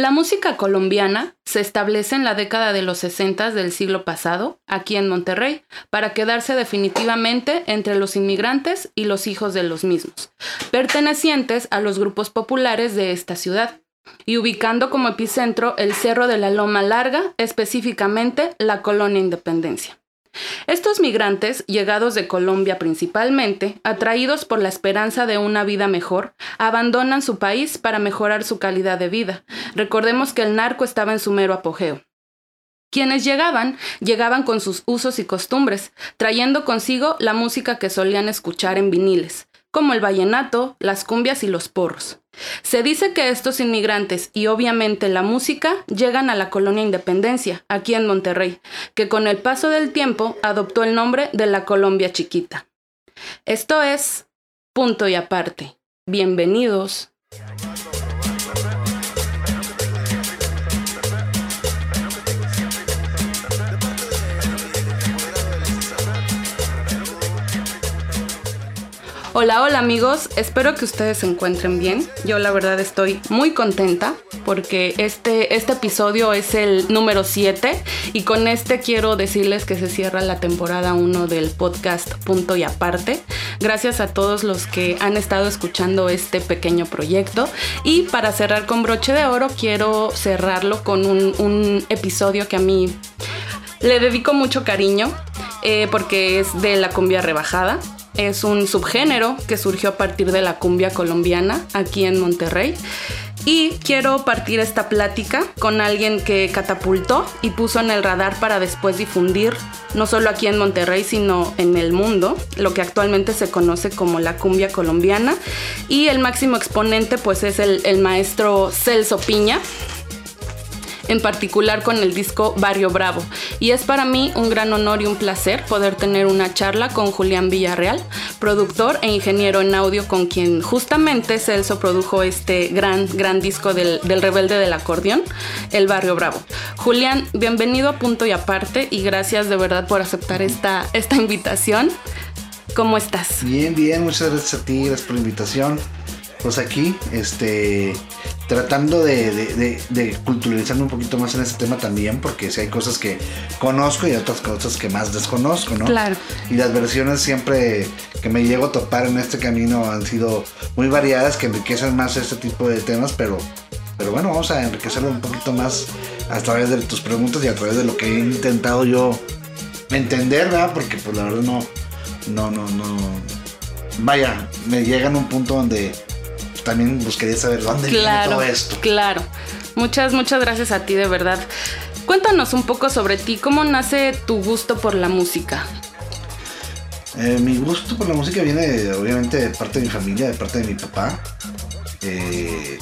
La música colombiana se establece en la década de los 60 del siglo pasado, aquí en Monterrey, para quedarse definitivamente entre los inmigrantes y los hijos de los mismos, pertenecientes a los grupos populares de esta ciudad, y ubicando como epicentro el Cerro de la Loma Larga, específicamente la Colonia Independencia. Estos migrantes, llegados de Colombia principalmente, atraídos por la esperanza de una vida mejor, abandonan su país para mejorar su calidad de vida. Recordemos que el narco estaba en su mero apogeo. Quienes llegaban, llegaban con sus usos y costumbres, trayendo consigo la música que solían escuchar en viniles, como el vallenato, las cumbias y los porros. Se dice que estos inmigrantes y obviamente la música llegan a la colonia Independencia, aquí en Monterrey, que con el paso del tiempo adoptó el nombre de la Colombia Chiquita. Esto es punto y aparte. Bienvenidos. Hola, hola amigos, espero que ustedes se encuentren bien. Yo la verdad estoy muy contenta porque este, este episodio es el número 7 y con este quiero decirles que se cierra la temporada 1 del podcast Punto y Aparte. Gracias a todos los que han estado escuchando este pequeño proyecto y para cerrar con broche de oro quiero cerrarlo con un, episodio que a mí le dedico mucho cariño eh, porque es de la cumbia rebajada es un subgénero que surgió a partir de la cumbia colombiana aquí en Monterrey. Y quiero partir esta plática con alguien que catapultó y puso en el radar para después difundir, no solo aquí en Monterrey, sino en el mundo, lo que actualmente se conoce como la cumbia colombiana. Y el máximo exponente pues es el, el maestro Celso Piña, en particular con el disco Barrio Bravo. Y es para mí un gran honor y un placer poder tener una charla con Julián Villarreal, productor e ingeniero en audio con quien justamente Celso produjo este gran, gran disco del, rebelde del acordeón, El Barrio Bravo. Julián, bienvenido a Punto y Aparte y gracias de verdad por aceptar esta, esta invitación. ¿Cómo estás? Bien, bien, muchas gracias a ti, gracias por la invitación pues aquí, este, tratando de, de, culturalizarme un poquito más en ese tema también, porque si hay cosas que conozco y otras cosas que más desconozco, ¿no? Claro. Y las versiones siempre que me llego a topar en este camino han sido muy variadas, que enriquecen más este tipo de temas, pero, pero bueno, vamos a enriquecerlo un poquito más a través de tus preguntas y a través de lo que he intentado yo entender, ¿verdad? Porque pues la verdad no, no, no, no. Vaya, me llegan a un punto donde también buscaría saber dónde viene todo esto. Claro. Muchas, muchas gracias a ti, de verdad. Cuéntanos un poco sobre ti, ¿cómo nace tu gusto por la música? Eh, mi gusto por la música viene obviamente de parte de mi familia, de parte de mi papá. Eh,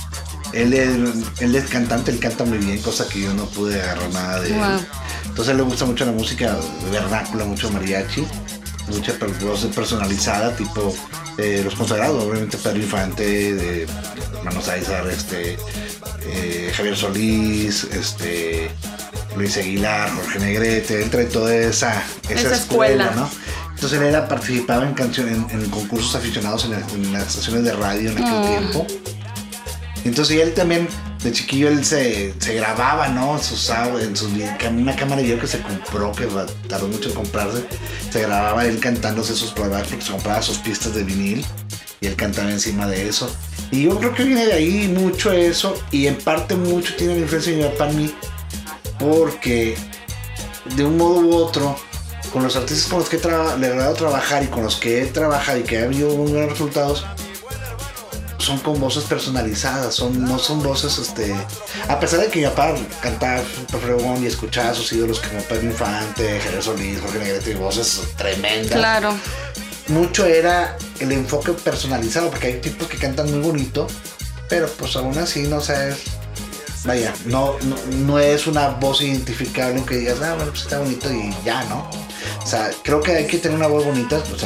él, es, él, es, cantante, él canta muy bien, cosa que yo no pude agarrar nada de él. Entonces a él le gusta mucho la música vernácula, mucho mariachi, mucha voz personalizada, tipo los consagrados, obviamente Pedro Infante, de Manos Aizar, este, eh, Javier Solís, este, Luis Aguilar, Jorge Negrete, entre toda esa, esa, escuela, ¿no? Entonces él era, participaba en canciones, en, concursos aficionados en, las estaciones de radio en aquel ah. tiempo. Entonces él también de chiquillo él se, grababa, ¿no? Sus, en su, una cámara de video que se compró, que tardó mucho en comprarse. Se grababa él cantándose sus pruebas porque se compraba sus pistas de vinil y él cantaba encima de eso. Y yo creo que viene de ahí mucho eso y en parte mucho tiene la influencia de mi papá en mí porque de un modo u otro con los artistas con los que he logrado trabajar y con los que he trabajado y que ha habido buenos resultados, son con voces personalizadas, son, no son voces, este, a pesar de que mi papá cantaba fregón y escuchaba a sus ídolos como Pedro Infante, Jerez Solís, Jorge Negrete, y voces tremendas. Claro. Mucho era el enfoque personalizado, porque hay tipos que cantan muy bonito, pero pues aún así no sabes, vaya, no, no, es una voz identificable que digas, ah, bueno, pues está bonito y ya, ¿no? O sea, creo que hay que tener una voz bonita, pues,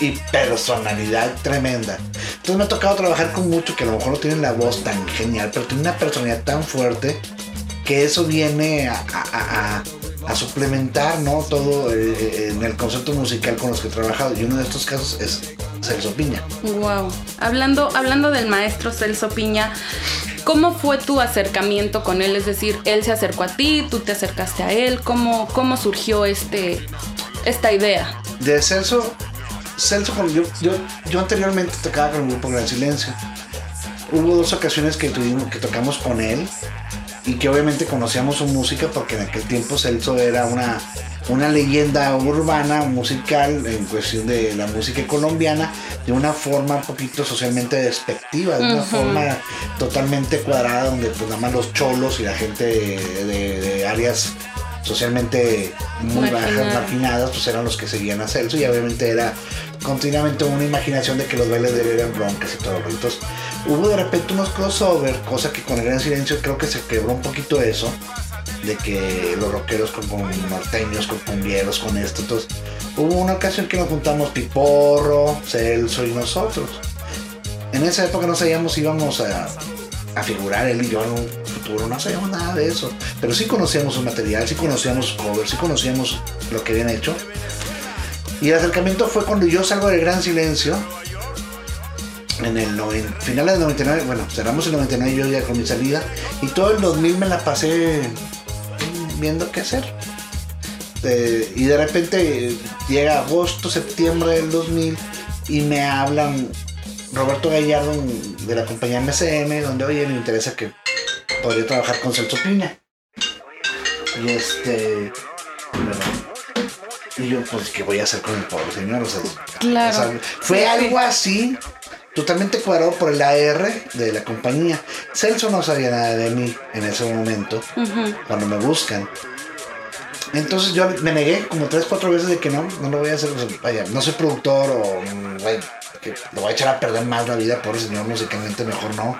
y personalidad tremenda. Entonces me ha tocado trabajar con mucho que a lo mejor no tienen la voz tan genial, pero tiene una personalidad tan fuerte que eso viene a, suplementar ¿no? todo eh, en el concepto musical con los que he trabajado. Y uno de estos casos es Celso Piña. Wow. Hablando, hablando del maestro Celso Piña, ¿Cómo fue tu acercamiento con él? Es decir, él se acercó a ti, tú te acercaste a él. ¿Cómo, cómo surgió este, esta idea? De Celso, Celso, yo, yo, yo anteriormente tocaba con el grupo Gran Silencio. Hubo dos ocasiones que, tuvimos, que tocamos con él y que obviamente conocíamos su música porque en aquel tiempo Celso era una, una leyenda urbana, musical, en cuestión de la música colombiana, de una forma un poquito socialmente despectiva, de una forma totalmente cuadrada, donde pues nada más los cholos y la gente de, áreas socialmente muy bajas, marginadas, pues eran los que seguían a Celso y obviamente era continuamente una imaginación de que los bailes de él eran broncas y todo. Entonces hubo de repente unos crossover, cosa que con el gran silencio creo que se quebró un poquito eso, de que los rockeros con, norteños, con cumbieros, con esto. Entonces hubo una ocasión que nos juntamos Piporro, Celso y nosotros. En esa época no sabíamos si íbamos a, a figurar él y yo en un futuro, no sabíamos nada de eso. Pero sí conocíamos su material, sí conocíamos su cover, sí conocíamos lo que habían hecho. Y el acercamiento fue cuando yo salgo del gran silencio. En el final del 99, bueno, cerramos el 99 yo ya con mi salida. Y todo el 2000 me la pasé viendo qué hacer. y de repente llega agosto, septiembre del 2000 y me hablan Roberto Gallardo de la compañía MCM, donde oye, me interesa que podría trabajar con Celso Piña. Y este. Y yo, pues, ¿qué voy a hacer con el pobre señor? claro. fue algo así, totalmente cuadrado por el AR de la compañía. Celso no sabía nada de mí en ese momento, cuando me buscan. Entonces yo me negué como tres, cuatro veces de que no, no lo voy a hacer. vaya, no soy productor o que lo voy a echar a perder más la vida, pobre señor, musicalmente mejor no.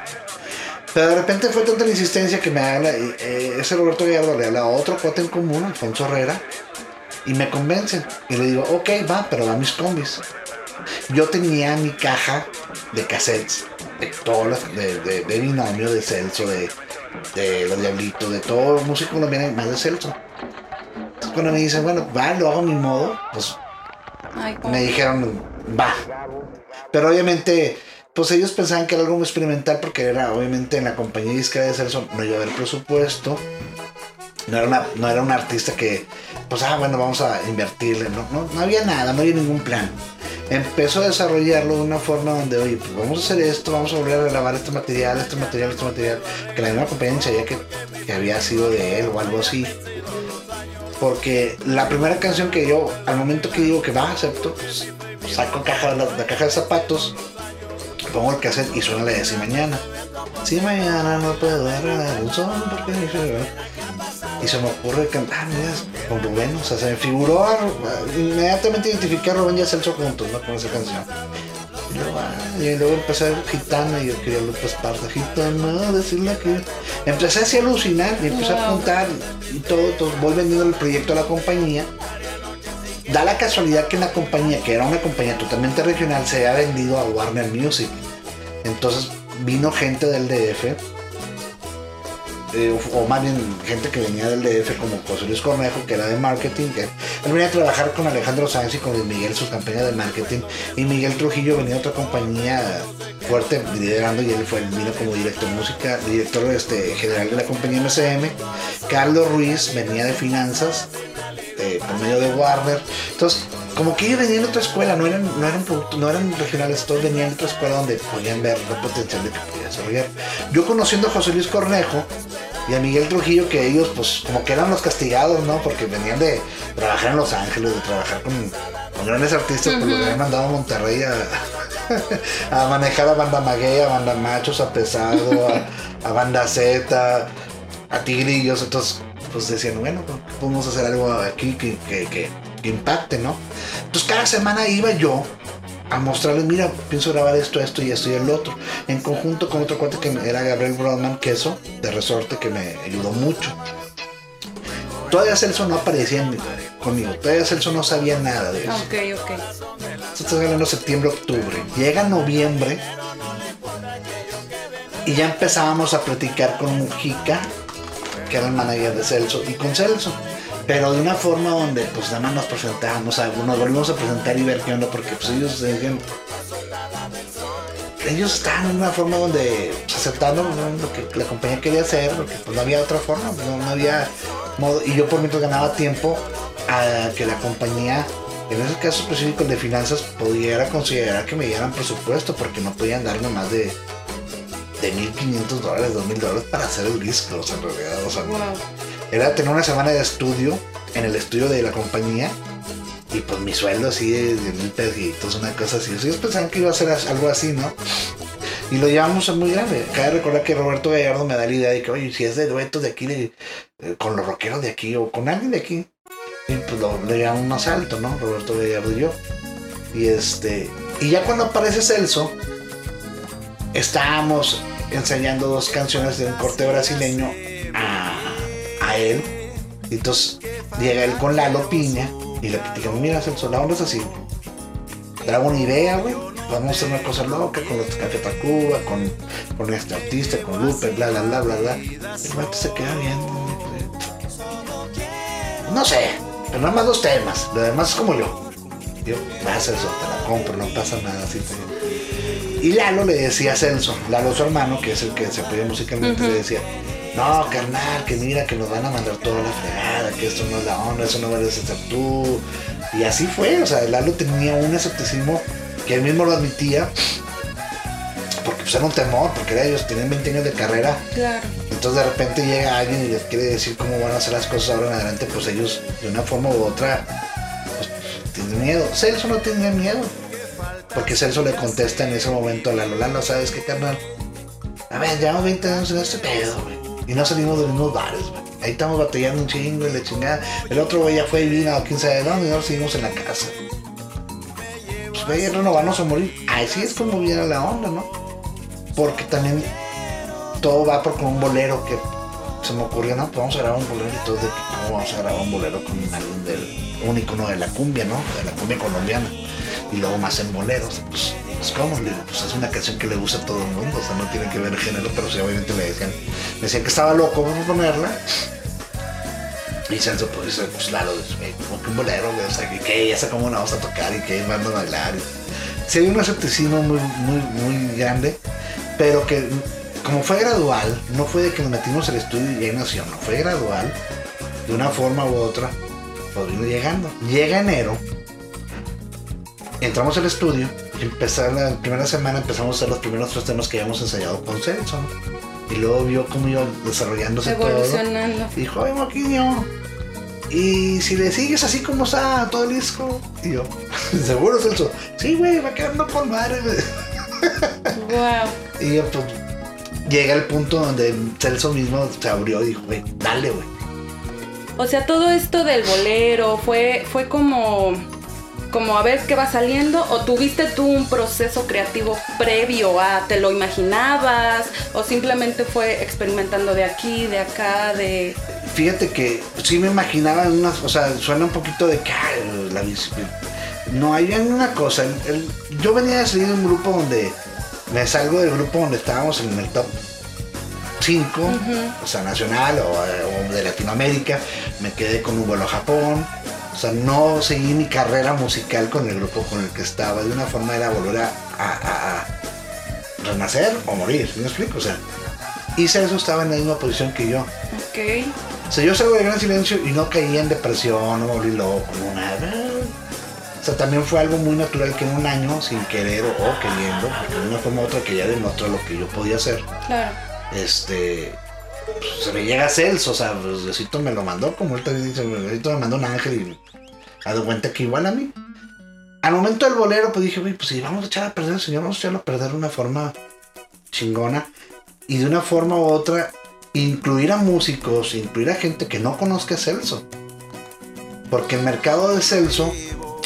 Pero de repente fue tanta la insistencia que me habla, eh, ese Roberto Gallardo le habla a otro cuate en común, Alfonso Herrera, y me convencen. Y le digo, ok, va, pero va mis combis. Yo tenía mi caja de cassettes de todo de, de, de binomio, de Celso, de, de Los Diablitos, de todo músico colombiano, más de Celso. Entonces, cuando me dicen, bueno, va, lo hago a mi modo, pues me dijeron, va. Pero obviamente, pues ellos pensaban que era algo muy experimental porque era, obviamente, en la compañía disca de Celso no iba a haber presupuesto. No era, una, no era un artista que pues, ah, bueno, vamos a invertirle. No, no, había nada, no había ningún plan. Empezó a desarrollarlo de una forma donde, oye, pues vamos a hacer esto, vamos a volver a grabar este material, este material, este material. Que la misma compañía sabía que, había sido de él o algo así. Porque la primera canción que yo, al momento que digo que va, acepto, pues, saco caja, la, caja de zapatos, pongo el cassette y suena la de si mañana. Si mañana no puedo agarrar un sol porque y se me ocurre cantar, ah, con Rubén, o sea, se me figuró, inmediatamente identifiqué a Rubén y a Celso juntos, ¿no? Con esa canción. Y luego, ah, y luego empecé a ver gitana y yo quería López Parda, gitana, decirle que... Empecé así a alucinar y empecé a apuntar y todo, todo, voy vendiendo el proyecto a la compañía. Da la casualidad que la compañía, que era una compañía totalmente regional, se había vendido a Warner Music. Entonces vino gente del DF eh, o más bien gente que venía del DF como José Luis Cornejo, que era de marketing, que él venía a trabajar con Alejandro Sáenz y con Miguel sus campañas de marketing, y Miguel Trujillo venía a otra compañía fuerte liderando y él fue vino como director de música, director este, general de la compañía MCM, Carlos Ruiz venía de finanzas, eh, por medio de Warner, entonces como que ellos venían de otra escuela, no eran, no eran, no eran regionales, todos venían de otra escuela donde podían ver el potencial de que podía desarrollar. Yo conociendo a José Luis Cornejo y a Miguel Trujillo, que ellos pues como que eran los castigados, ¿no? Porque venían de trabajar en Los Ángeles, de trabajar con, grandes artistas, uh los habían mandado a Monterrey a, manejar a banda maguey, a banda machos, a pesado, a, banda Z, a tigrillos, entonces pues decían, bueno, pues, podemos hacer algo aquí que, que impacte, ¿no? Entonces cada semana iba yo a mostrarles, mira, pienso grabar esto, esto y esto y el otro, en conjunto con otro cuate que era Gabriel Brodman Queso, de Resorte, que me ayudó mucho. Todavía Celso no aparecía conmigo, todavía Celso no sabía nada de eso. Ok, ok. Estás hablando septiembre, octubre. Llega noviembre y ya empezábamos a platicar con Mujica, que era el manager de Celso, y con Celso pero de una forma donde pues nada más nos presentamos, nos volvimos a presentar y ver qué onda, porque pues ellos decían, ellos estaban en una forma donde pues, aceptando lo que la compañía quería hacer, porque pues, no había otra forma, no, había modo. Y yo por mientras ganaba tiempo a que la compañía, en ese caso específico de finanzas, pudiera considerar que me dieran presupuesto, porque no podían darme más de, de 1.500 dólares, 2.000 dólares para hacer el disco, en realidad, o. era tener una semana de estudio en el estudio de la compañía y pues mi sueldo así de, de mil pesitos, una cosa así. Ellos pensaban que iba a ser algo así, ¿no? Y lo llevamos a muy grande. Cabe recordar que Roberto Gallardo me da la idea de que, oye, si es de duetos de aquí, eh, con los rockeros de aquí o con alguien de aquí, y pues lo, le llevamos más alto, ¿no? Roberto Gallardo y yo. Y este, y ya cuando aparece Celso, estábamos ensayando dos canciones de un corte brasileño a, a él. Y entonces llega él con Lalo Piña y le platicamos, mira Celso, la onda es así. Traigo una idea, güey. Vamos a hacer una cosa loca con los Café Tacuba, con, con este artista, con Lupe, bla, bla, bla, bla, bla. El vato se queda viendo. No sé, pero nada más dos temas. Lo demás es como yo. Yo, va a Celso, te la compro, no pasa nada así. te- Y Lalo le decía a Celso, Lalo su hermano, que es el que se apoya musicalmente, le decía, no, carnal, que mira, que nos van a mandar toda la fregada, que esto no es la onda, eso no va a ser tú. Y así fue, o sea, Lalo tenía un escepticismo que él mismo lo admitía, porque pues era un temor, porque era ellos, tenían 20 años de carrera, Claro. entonces de repente llega alguien y les quiere decir cómo van a hacer las cosas ahora en adelante, pues ellos de una forma u otra pues, tienen miedo. Celso no tenía miedo. Porque Celso le contesta en ese momento a Lalo, Lalo, ¿sabes qué, carnal? A ver, llevamos 20 años en este pedo, güey. Y no salimos de mismos bares. Ahí estamos batallando un chingo y la chingada. El otro güey ya fue y vino a quién sabe dónde y nosotros seguimos en la casa. Pues güey, renovarnos a morir. Así es como viene la onda, ¿no? Porque también todo va por con un bolero que se me ocurrió, no, pues vamos a grabar un bolero y todo de cómo vamos a grabar un bolero con alguien del un icono de la cumbia, ¿no? De la cumbia colombiana. Y luego más en boleros. Pues, pues ¿cómo? Le digo, pues es una canción que le gusta a todo el mundo, o sea, no tiene que ver género, pero sí obviamente le decían, me decían que estaba loco, vamos a ponerla. Y Celso pues pues claro, güey, como que un bolero, o sea, que, ya sé cómo la vamos a tocar y que van a bailar. Sí hay un escepticismo muy, muy, muy grande, pero que como fue gradual, no fue de que nos metimos al estudio y ahí nació, no, fue gradual, de una forma u otra, pues vino llegando. Llega enero, entramos al estudio empezar la primera semana empezamos a hacer los primeros tres temas que habíamos ensayado con Celso. Y luego vio cómo iba desarrollándose todo. Evolucionando. Y dijo, ay, Moquinho, y si le sigues así como está todo el disco, y yo, ¿seguro, Celso? Sí, güey, va quedando con madre. Wow. Y yo, pues, llega el punto donde Celso mismo se abrió y dijo, güey, dale, güey. O sea, todo esto del bolero fue, fue como, como a ver qué va saliendo o tuviste tú un proceso creativo previo a, te lo imaginabas o simplemente fue experimentando de aquí, de acá, de... Fíjate que sí me imaginaba unas, o sea, suena un poquito de que la No, hay una cosa, el- el- yo venía de salir de un grupo donde me salgo del grupo donde estábamos en el top 5, o sea, nacional o, o de Latinoamérica, me quedé con un vuelo a Japón, o sea, no seguí mi carrera musical con el grupo con el que estaba, de una forma era volver a, a- a- a renacer o morir, ¿sí me explico? O sea, y Celso estaba en la misma posición que yo. Ok. O sea, yo salgo de gran silencio y no caí en depresión, no me volví loco, no nada. O sea, también fue algo muy natural que en un año, sin querer o, o queriendo, porque de una forma u otra que ya demostró lo que yo podía hacer, Claro. este, se me llega Celso, o sea, pues, Diosito me lo mandó, como él también dice, Diosito me mandó un ángel y ha dado cuenta que igual a mí. Al momento del bolero, pues dije, "Güey, pues si vamos a echar a perder al Señor, vamos a echarlo a perder de una forma chingona y de una forma u otra incluir a músicos, incluir a gente que no conozca a Celso. Porque el mercado de Celso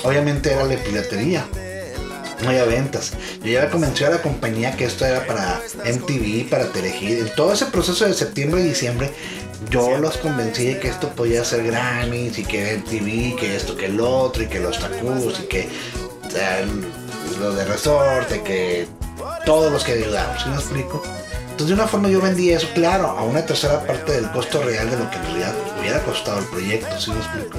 obviamente era la piratería. No había ventas. Yo ya convencí a la compañía que esto era para MTV, para Telehit. En todo ese proceso de septiembre y diciembre, yo los convencí de que esto podía ser Grammys y que MTV, que esto, que el otro, y que los tacus, y que lo de resorte, que todos los que ayudamos, ¿sí me explico? Entonces de una forma yo vendí eso, claro, a una tercera parte del costo real de lo que en realidad hubiera costado el proyecto, ¿sí me explico?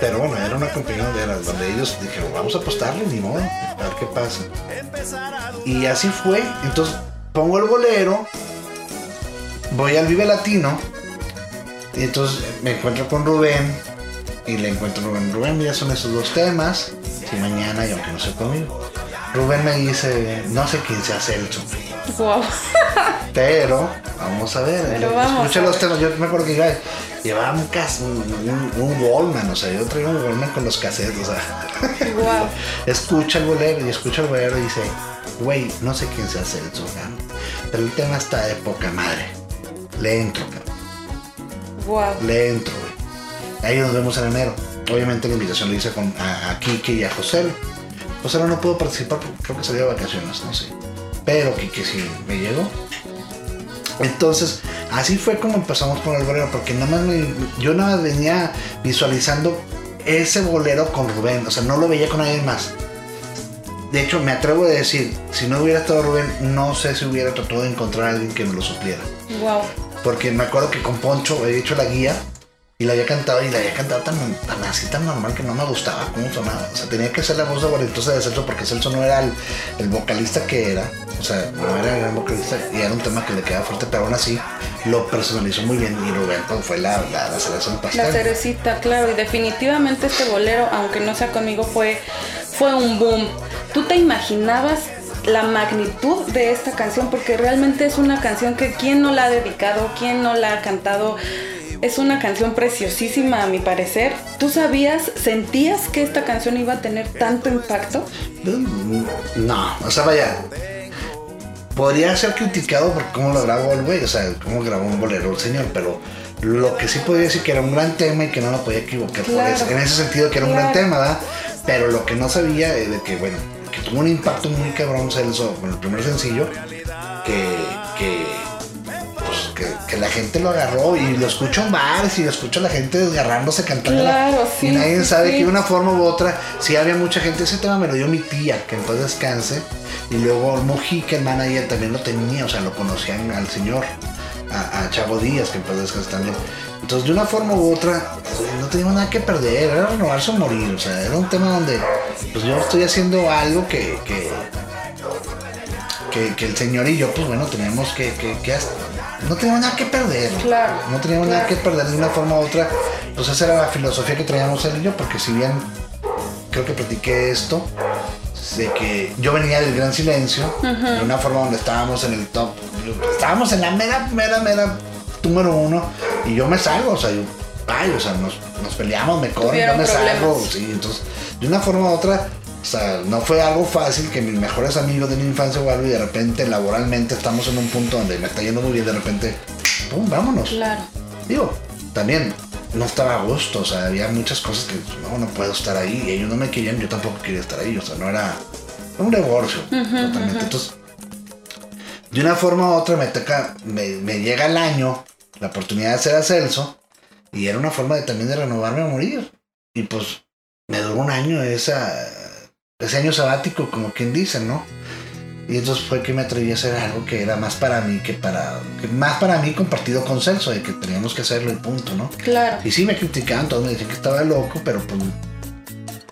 Pero bueno, era una compañía donde, ellos dijeron, vamos a apostarle, ni modo, a ver qué pasa. Y así fue. Entonces pongo el bolero, voy al Vive Latino, y entonces me encuentro con Rubén, y le encuentro Rubén, Rubén, mira, son esos dos temas, y mañana, y aunque no sé conmigo. Rubén me dice, no sé quién sea Celso. Wow. Pero, vamos a ver, Pero vamos a los temas. Yo me acuerdo que iba, llevaba un, un, un, Wallman, o sea, yo traía un Wallman con los cassettes, o sea. Wow. escucha el bolero y escucha el bolero y dice, güey, no sé quién se hace el cabrón, pero el tema está de poca madre. Le entro, cabrón, Wow. le entro, güey. Ahí nos vemos en enero. Obviamente la invitación la hice con, a, a Kike y a José. José no pudo participar porque creo que salió de vacaciones, no sé. Pero Kike sí me llegó. Entonces, así fue como empezamos con el bolero, porque nada más me- yo nada más venía visualizando ese bolero con Rubén, o sea, no lo veía con nadie más. De hecho, me atrevo a decir, si no hubiera estado Rubén, no sé si hubiera tratado de encontrar a alguien que me lo supliera. Wow. Porque me acuerdo que con Poncho había hecho la guía y la había cantado y la había cantado tan, tan así, tan normal que no me gustaba cómo sonaba. O sea, tenía que ser la voz aguardentosa de Celso porque Celso no era el, el vocalista que era. O sea, no era el gran vocalista y era un tema que le quedaba fuerte, pero aún así lo personalizó muy bien y Rubén pues, fue la, la, la cereza del pastel. La cerecita, claro, y definitivamente este bolero, aunque no sea conmigo, fue, fue un boom. ¿Tú te imaginabas la magnitud de esta canción? Porque realmente es una canción que quién no la ha dedicado, quién no la ha cantado. Es una canción preciosísima a mi parecer. ¿Tú sabías, sentías que esta canción iba a tener tanto impacto? No, o sea, vaya. Podría ser criticado por cómo lo grabó el güey, o sea, cómo grabó un bolero el señor, pero lo que sí podría decir que era un gran tema y que no lo podía equivocar por Claro. eso. En ese sentido que era un gran tema, ¿verdad? Pero lo que no sabía es de que, bueno, que tuvo un impacto muy cabrón Celso con el primer sencillo, que, que, que, que la gente lo agarró y lo escucho en bares y lo escucho a la gente desgarrándose cantando. Claro, sí, Y nadie sí, sabe sí. que de una forma u otra, sí había mucha gente, ese tema me lo dio mi tía, que en paz descanse, y luego Mojica, el manager, también lo tenía, o sea, lo conocían al señor, a, a Chavo Díaz, que en paz descanse también. Entonces, de una forma u otra, pues, no teníamos nada que perder, era renovarse o morir, o sea, era un tema donde, pues yo estoy haciendo algo que, que, que, que el señor y yo, pues bueno, teníamos que, que, que. No teníamos nada que perder. Claro, No teníamos nada claro. que perder de una forma u otra. Pues esa era la filosofía que traíamos él y yo, porque si bien creo que platiqué esto, de que yo venía del gran silencio, de una forma donde estábamos en el top, estábamos en la mera, mera, mera número uno, y yo me salgo, o sea, yo, ay, o sea, nos, nos peleamos, me corren, yo me salgo, problemas. sí, entonces, de una forma u otra, o sea, no fue algo fácil que mis mejores amigos de mi infancia o algo y de repente laboralmente estamos en un punto donde me está yendo muy bien, de repente, pum, vámonos. Claro. Digo, también no estaba a gusto, o sea, había muchas cosas que no, no puedo estar ahí. Y ellos no me querían, yo tampoco quería estar ahí, o sea, no era un divorcio totalmente. Entonces, de una forma u otra me toca, me, me llega el año, la oportunidad de hacer a Celso, y era una forma de también de renovarme a morir. Y pues me duró un año esa, ese año sabático, como quien dice, ¿no? Y entonces fue que me atreví a hacer algo que era más para mí que para. que más para mí compartido con Celso, de que teníamos que hacerlo y punto, ¿no? Claro. Y sí me criticaban, todos me decían que estaba loco, pero pues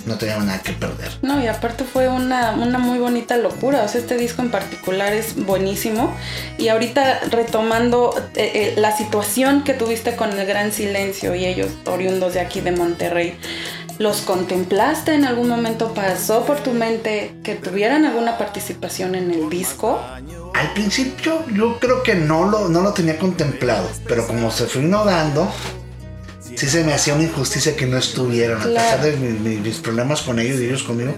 no teníamos nada que perder. No, y aparte fue una, una muy bonita locura. O sea, este disco en particular es buenísimo. Y ahorita retomando eh, eh, la situación que tuviste con el Gran Silencio y ellos oriundos de aquí de Monterrey, ¿los contemplaste en algún momento? ¿Pasó por tu mente que tuvieran alguna participación en el disco? Al principio yo creo que no lo, no lo tenía contemplado, pero como se fue innovando, sí se me hacía una injusticia que no estuvieran, a pesar de mi- mi- mis problemas con ellos y ellos conmigo.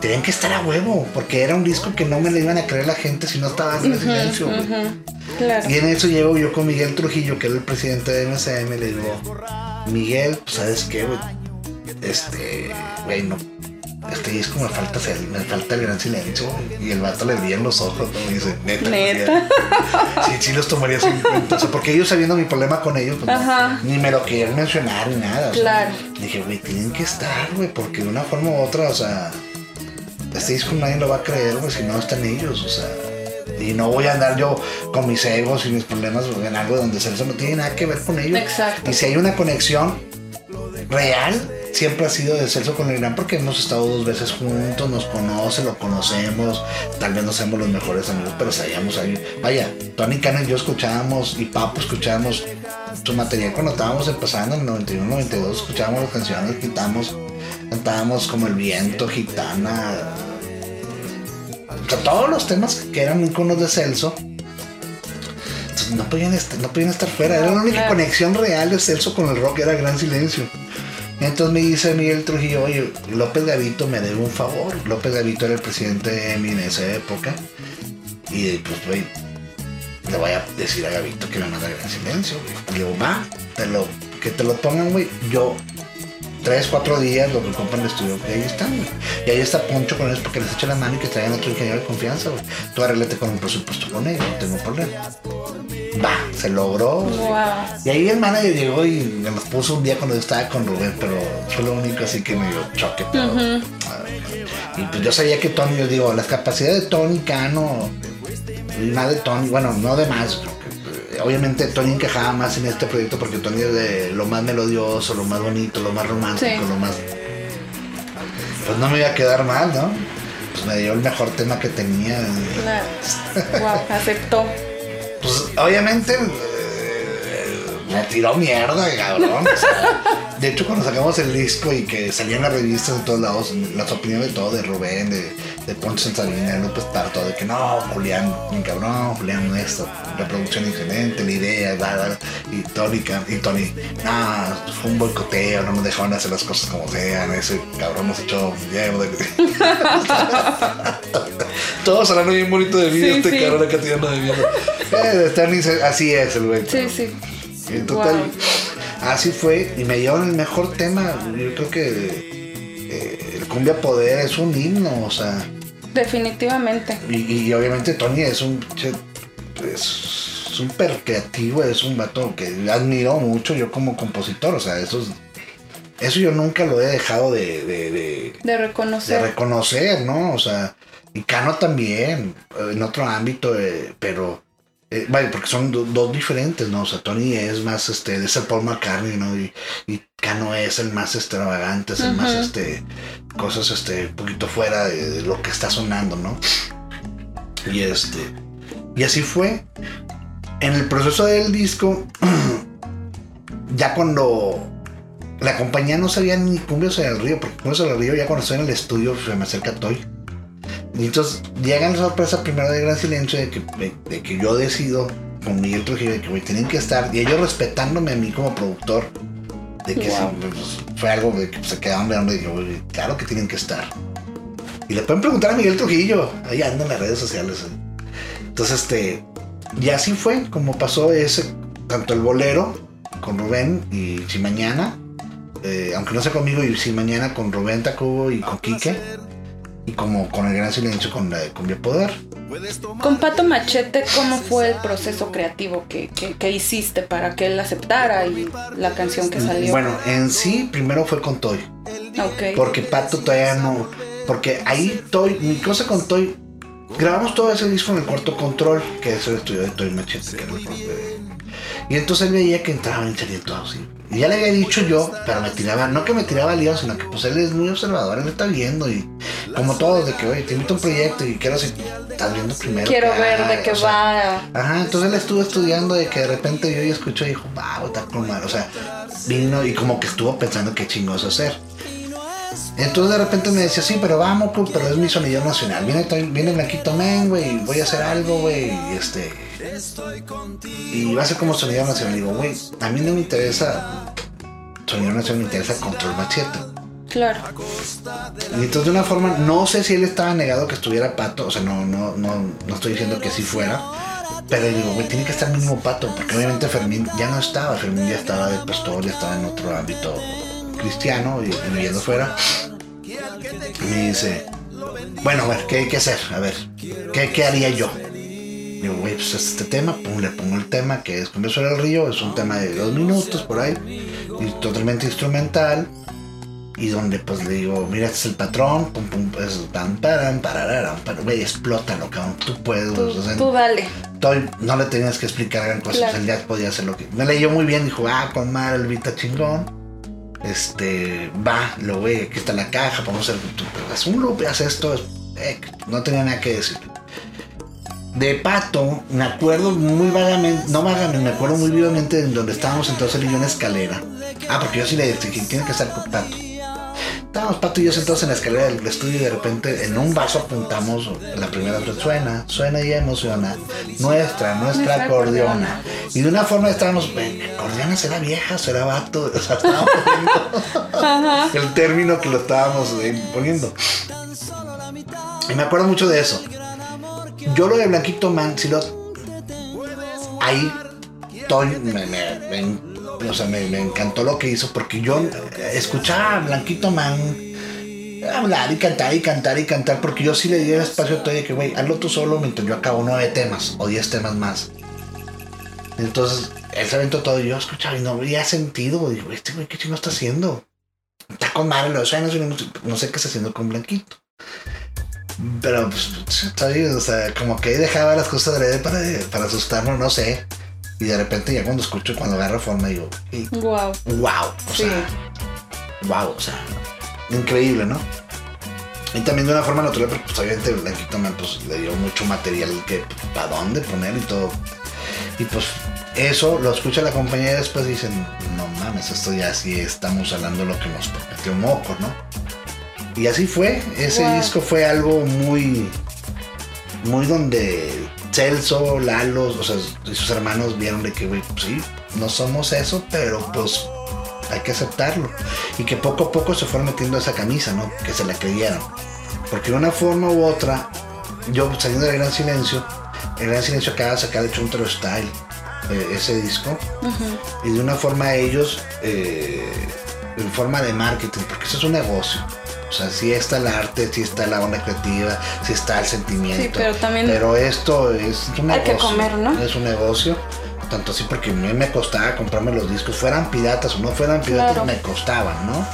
Tenían que estar a huevo, porque era un disco que no me le iban a creer la gente si no estaba en silencio. Ujú, Claro. Y en eso llego yo con Miguel Trujillo, que era el presidente de MSM, y le digo, Miguel, pues sabes qué, güey, este, güey, no, este disco me falta, me falta el gran silencio, güey". y el vato le brilla en los ojos, ¿no? y dice, neta, Neta. Sí, sí los tomaría sin cuenta, o sea, porque ellos sabiendo mi problema con ellos, pues, no, ni me lo querían mencionar ni nada, o sea, Claro. dije, güey, tienen que estar, güey, porque de una forma u otra, o sea, este disco nadie lo va a creer, güey, si no están ellos, o sea. Y no voy a andar yo con mis egos y mis problemas en algo donde Celso no tiene nada que ver con ellos. Exacto. Y si hay una conexión real, siempre ha sido de Celso con el gran porque hemos estado dos veces juntos, nos conoce, lo conocemos, tal vez no seamos los mejores amigos, pero sabíamos ahí. Vaya, Tony Cano y yo escuchábamos y Papo escuchábamos su material cuando estábamos empezando en el 91, 92, escuchábamos las canciones, quitábamos, cantábamos como El Viento, Gitana. O sea, todos los temas que eran iconos de Celso no podían, estar, no podían estar fuera. Era la única conexión real de Celso con el rock, era Gran Silencio. Entonces me dice Miguel Trujillo, oye, López Gavito me debe un favor. López Gavito era el presidente de EMI en esa época. Y pues, güey, le voy a decir a Gavito que me manda Gran Silencio. Y digo, va, te lo, que te lo pongan, güey. Yo tres, cuatro días lo que compran el estudio, y ahí están, güey. Y ahí está Poncho con ellos porque les echa la mano y que traigan otro ingeniero de confianza, güey. Tú arreglate con un presupuesto con ellos, no tengo problema. Va, se logró. Y ahí el manager llegó y me los puso un día cuando yo estaba con Rubén, pero fue lo único así que me dio choque. Y pues yo sabía que Tony, yo digo, las capacidades de Tony Cano, nada de Tony, bueno, no de más, obviamente Tony encajaba más en este proyecto porque Tony es de lo más melodioso, lo más bonito, lo más romántico, lo más. Pues no me iba a quedar mal, ¿no? Pues me dio el mejor tema que tenía. wow, aceptó. Pues obviamente me tiró mierda, cabrón. de hecho, cuando sacamos el disco y que salían las revistas de todos lados, las opiniones de todo, de Rubén, de de Ponce Salina, de López Tarto, de que no, Julián, mi cabrón, Julián esto, la producción excelente, la idea, bla, y Tony, y Tony, no, fue un boicoteo, no nos dejaban hacer las cosas como sean, ese cabrón nos echó miedo. Todos hablando bien bonito de mí, este sí. cabrón acá tirando de mierda. Eh, así es el güey. Sí, sí. En total, así fue, y me llevaron el mejor tema, yo creo que eh, el cumbia poder es un himno, o sea, Definitivamente. Y, obviamente Tony es un es súper creativo, es un vato que admiro mucho yo como compositor, o sea, eso eso yo nunca lo he dejado de, de, de, reconocer. De reconocer, ¿no? O sea, y Cano también, en otro ámbito, eh, pero eh, vale, porque son dos diferentes, ¿no? O sea, Tony es más, este, es el Paul McCartney, ¿no? Y, y Cano es el más extravagante, es el más, este, cosas, este, un poquito fuera de, lo que está sonando, ¿no? Y este, y así fue. En el proceso del disco, ya cuando la compañía no sabía ni Cumbios en el Río, porque Cumbios en el Río ya cuando estoy en el estudio se me acerca Toy entonces llega la sorpresa primero de Gran Silencio de que, de, que yo decido con Miguel Trujillo de que me tienen que estar. Y ellos respetándome a mí como productor. De que pues, fue algo de que se quedaban mirando y digo, claro que tienen que estar. Y le pueden preguntar a Miguel Trujillo. Ahí anda en las redes sociales. ¿eh? Entonces, este. Y así fue como pasó ese. Tanto el bolero con Rubén y Si Mañana. Eh, aunque no sea conmigo, y Si Mañana con Rubén Tacubo y con Quique y como con el gran silencio con la de Cumbia Poder. Con Pato Machete, ¿cómo fue el proceso creativo que, que, hiciste para que él aceptara y la canción que salió? Bueno, en sí, primero fue con Toy. Okay. Porque Pato todavía no. Porque ahí Toy, mi cosa con Toy, grabamos todo ese disco en el cuarto control, que es el estudio de Toy Machete. Y entonces él veía que entraban y salían todo así. Y ya le había dicho yo, pero me tiraba, no que me tiraba lío, sino que pues él es muy observador, él está viendo y como todo, de que, oye, te invito a un proyecto y quiero si estás viendo primero. Quiero ver de qué va. Ajá, entonces él estuvo estudiando de que de repente yo ya escucho y dijo, wow, está como mal. O sea, vino y como que estuvo pensando qué chingoso hacer. Entonces de repente me decía, sí, pero vamos, pero es mi sonido nacional. Viene, viene aquí tomen, güey, voy a hacer algo, güey, y este. Y va a ser como sonido nacional. Digo, güey, a mí no me interesa sonido nacional, me interesa control machete. Claro. Y entonces de una forma, no sé si él estaba negado que estuviera Pato, o sea, no, no, no, no estoy diciendo que así fuera, pero digo, güey, tiene que estar mínimo Pato, porque obviamente Fermín ya no estaba, Fermín ya estaba de pastor, ya estaba en otro ámbito cristiano y, viviendo fuera. Y me dice, bueno, a ver, ¿qué hay que hacer? A ver, ¿qué, qué haría yo? Digo, güey, pues este tema, pum, le pongo el tema que es Con sobre el río, es un tema de dos minutos por ahí, y totalmente instrumental y donde pues le digo, mira, este es el patrón, pum, pum, es pam, param, parararam, pero güey, explótalo, cabrón, tú puedes. Tú, dale. no le tenías que explicar gran cosa, claro. ya podía hacer lo que. Me leyó muy bien, dijo, ah, con mal, el Vita chingón. Este, va, lo ve, aquí está la caja, a hacer, haz un loop, haz esto, eh, no tenía nada que decir. De Pato, me acuerdo muy vagamente, no vagamente, me acuerdo muy vivamente de donde estábamos entonces él y yo en la escalera. Ah, porque yo sí le dije, tiene que estar con Pato. Estábamos Pato y yo sentados en la escalera del estudio y de repente en un vaso apuntamos la primera vez, suena, suena y emociona. Nuestra, nuestra, acordeona. Y de una forma estábamos, acordeona será vieja, será vato. O sea, estábamos poniendo el término que lo estábamos eh, poniendo. Y me acuerdo mucho de eso. Yo lo de Blanquito Man, si lo. Ahí. me, me, o sea, me, encantó lo que hizo porque yo escuchaba a Blanquito Man hablar y cantar y cantar y cantar porque yo sí le di espacio a todo de que, güey, hazlo tú solo mientras yo acabo nueve temas o diez temas más. Entonces, él se aventó todo yo escuchaba y no había sentido. Digo, este güey, ¿qué chingo está haciendo? Está con madre los años no sé qué está haciendo con Blanquito. Pero, pues, bien, o sea, como que dejaba las cosas de para, para asustarnos, no sé. Y de repente ya cuando escucho, cuando agarro forma, digo, wow. Wow. O sea, wow, o sea, increíble, ¿no? Y también de una forma natural, porque pues obviamente Blanquito Man pues, le dio mucho material que para dónde poner y todo. Y pues eso lo escucha la compañía y después dicen, no mames, esto ya sí estamos hablando lo que nos prometió Moco, ¿no? Y así fue, ese disco fue algo muy, muy donde Celso, Lalo, o sea, y sus hermanos vieron de que, güey, pues sí, no somos eso, pero pues hay que aceptarlo. Y que poco a poco se fueron metiendo esa camisa, ¿no? Que se la creyeron. Porque de una forma u otra, yo saliendo del Gran Silencio, el Gran Silencio acaba de sacar de hecho un Style, eh, ese disco. Y de una forma ellos, eh, en forma de marketing, porque eso es un negocio. O sea, sí está el arte, sí está la onda creativa, sí está el sentimiento. Sí, pero también. Pero esto es un negocio. Hay que comer, ¿no? Es un negocio. Tanto así porque a mí me costaba comprarme los discos, fueran piratas o no fueran piratas, me costaban, ¿no?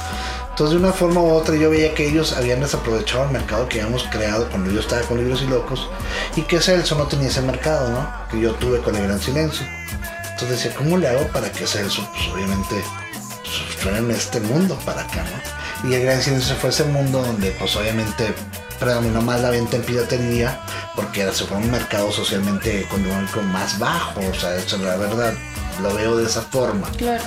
Entonces, de una forma u otra, yo veía que ellos habían desaprovechado el mercado que habíamos creado cuando yo estaba con Libros y Locos y que Celso no tenía ese mercado, ¿no? Que yo tuve con el Gran Silencio. Entonces decía, ¿cómo le hago para que Celso, pues obviamente, suene en este mundo para acá, ¿no? Y el gran silencio fue ese mundo donde pues obviamente predominó más la venta en piratería porque era, se fue un mercado socialmente económico más bajo, o sea, eso la verdad lo veo de esa forma. Claro.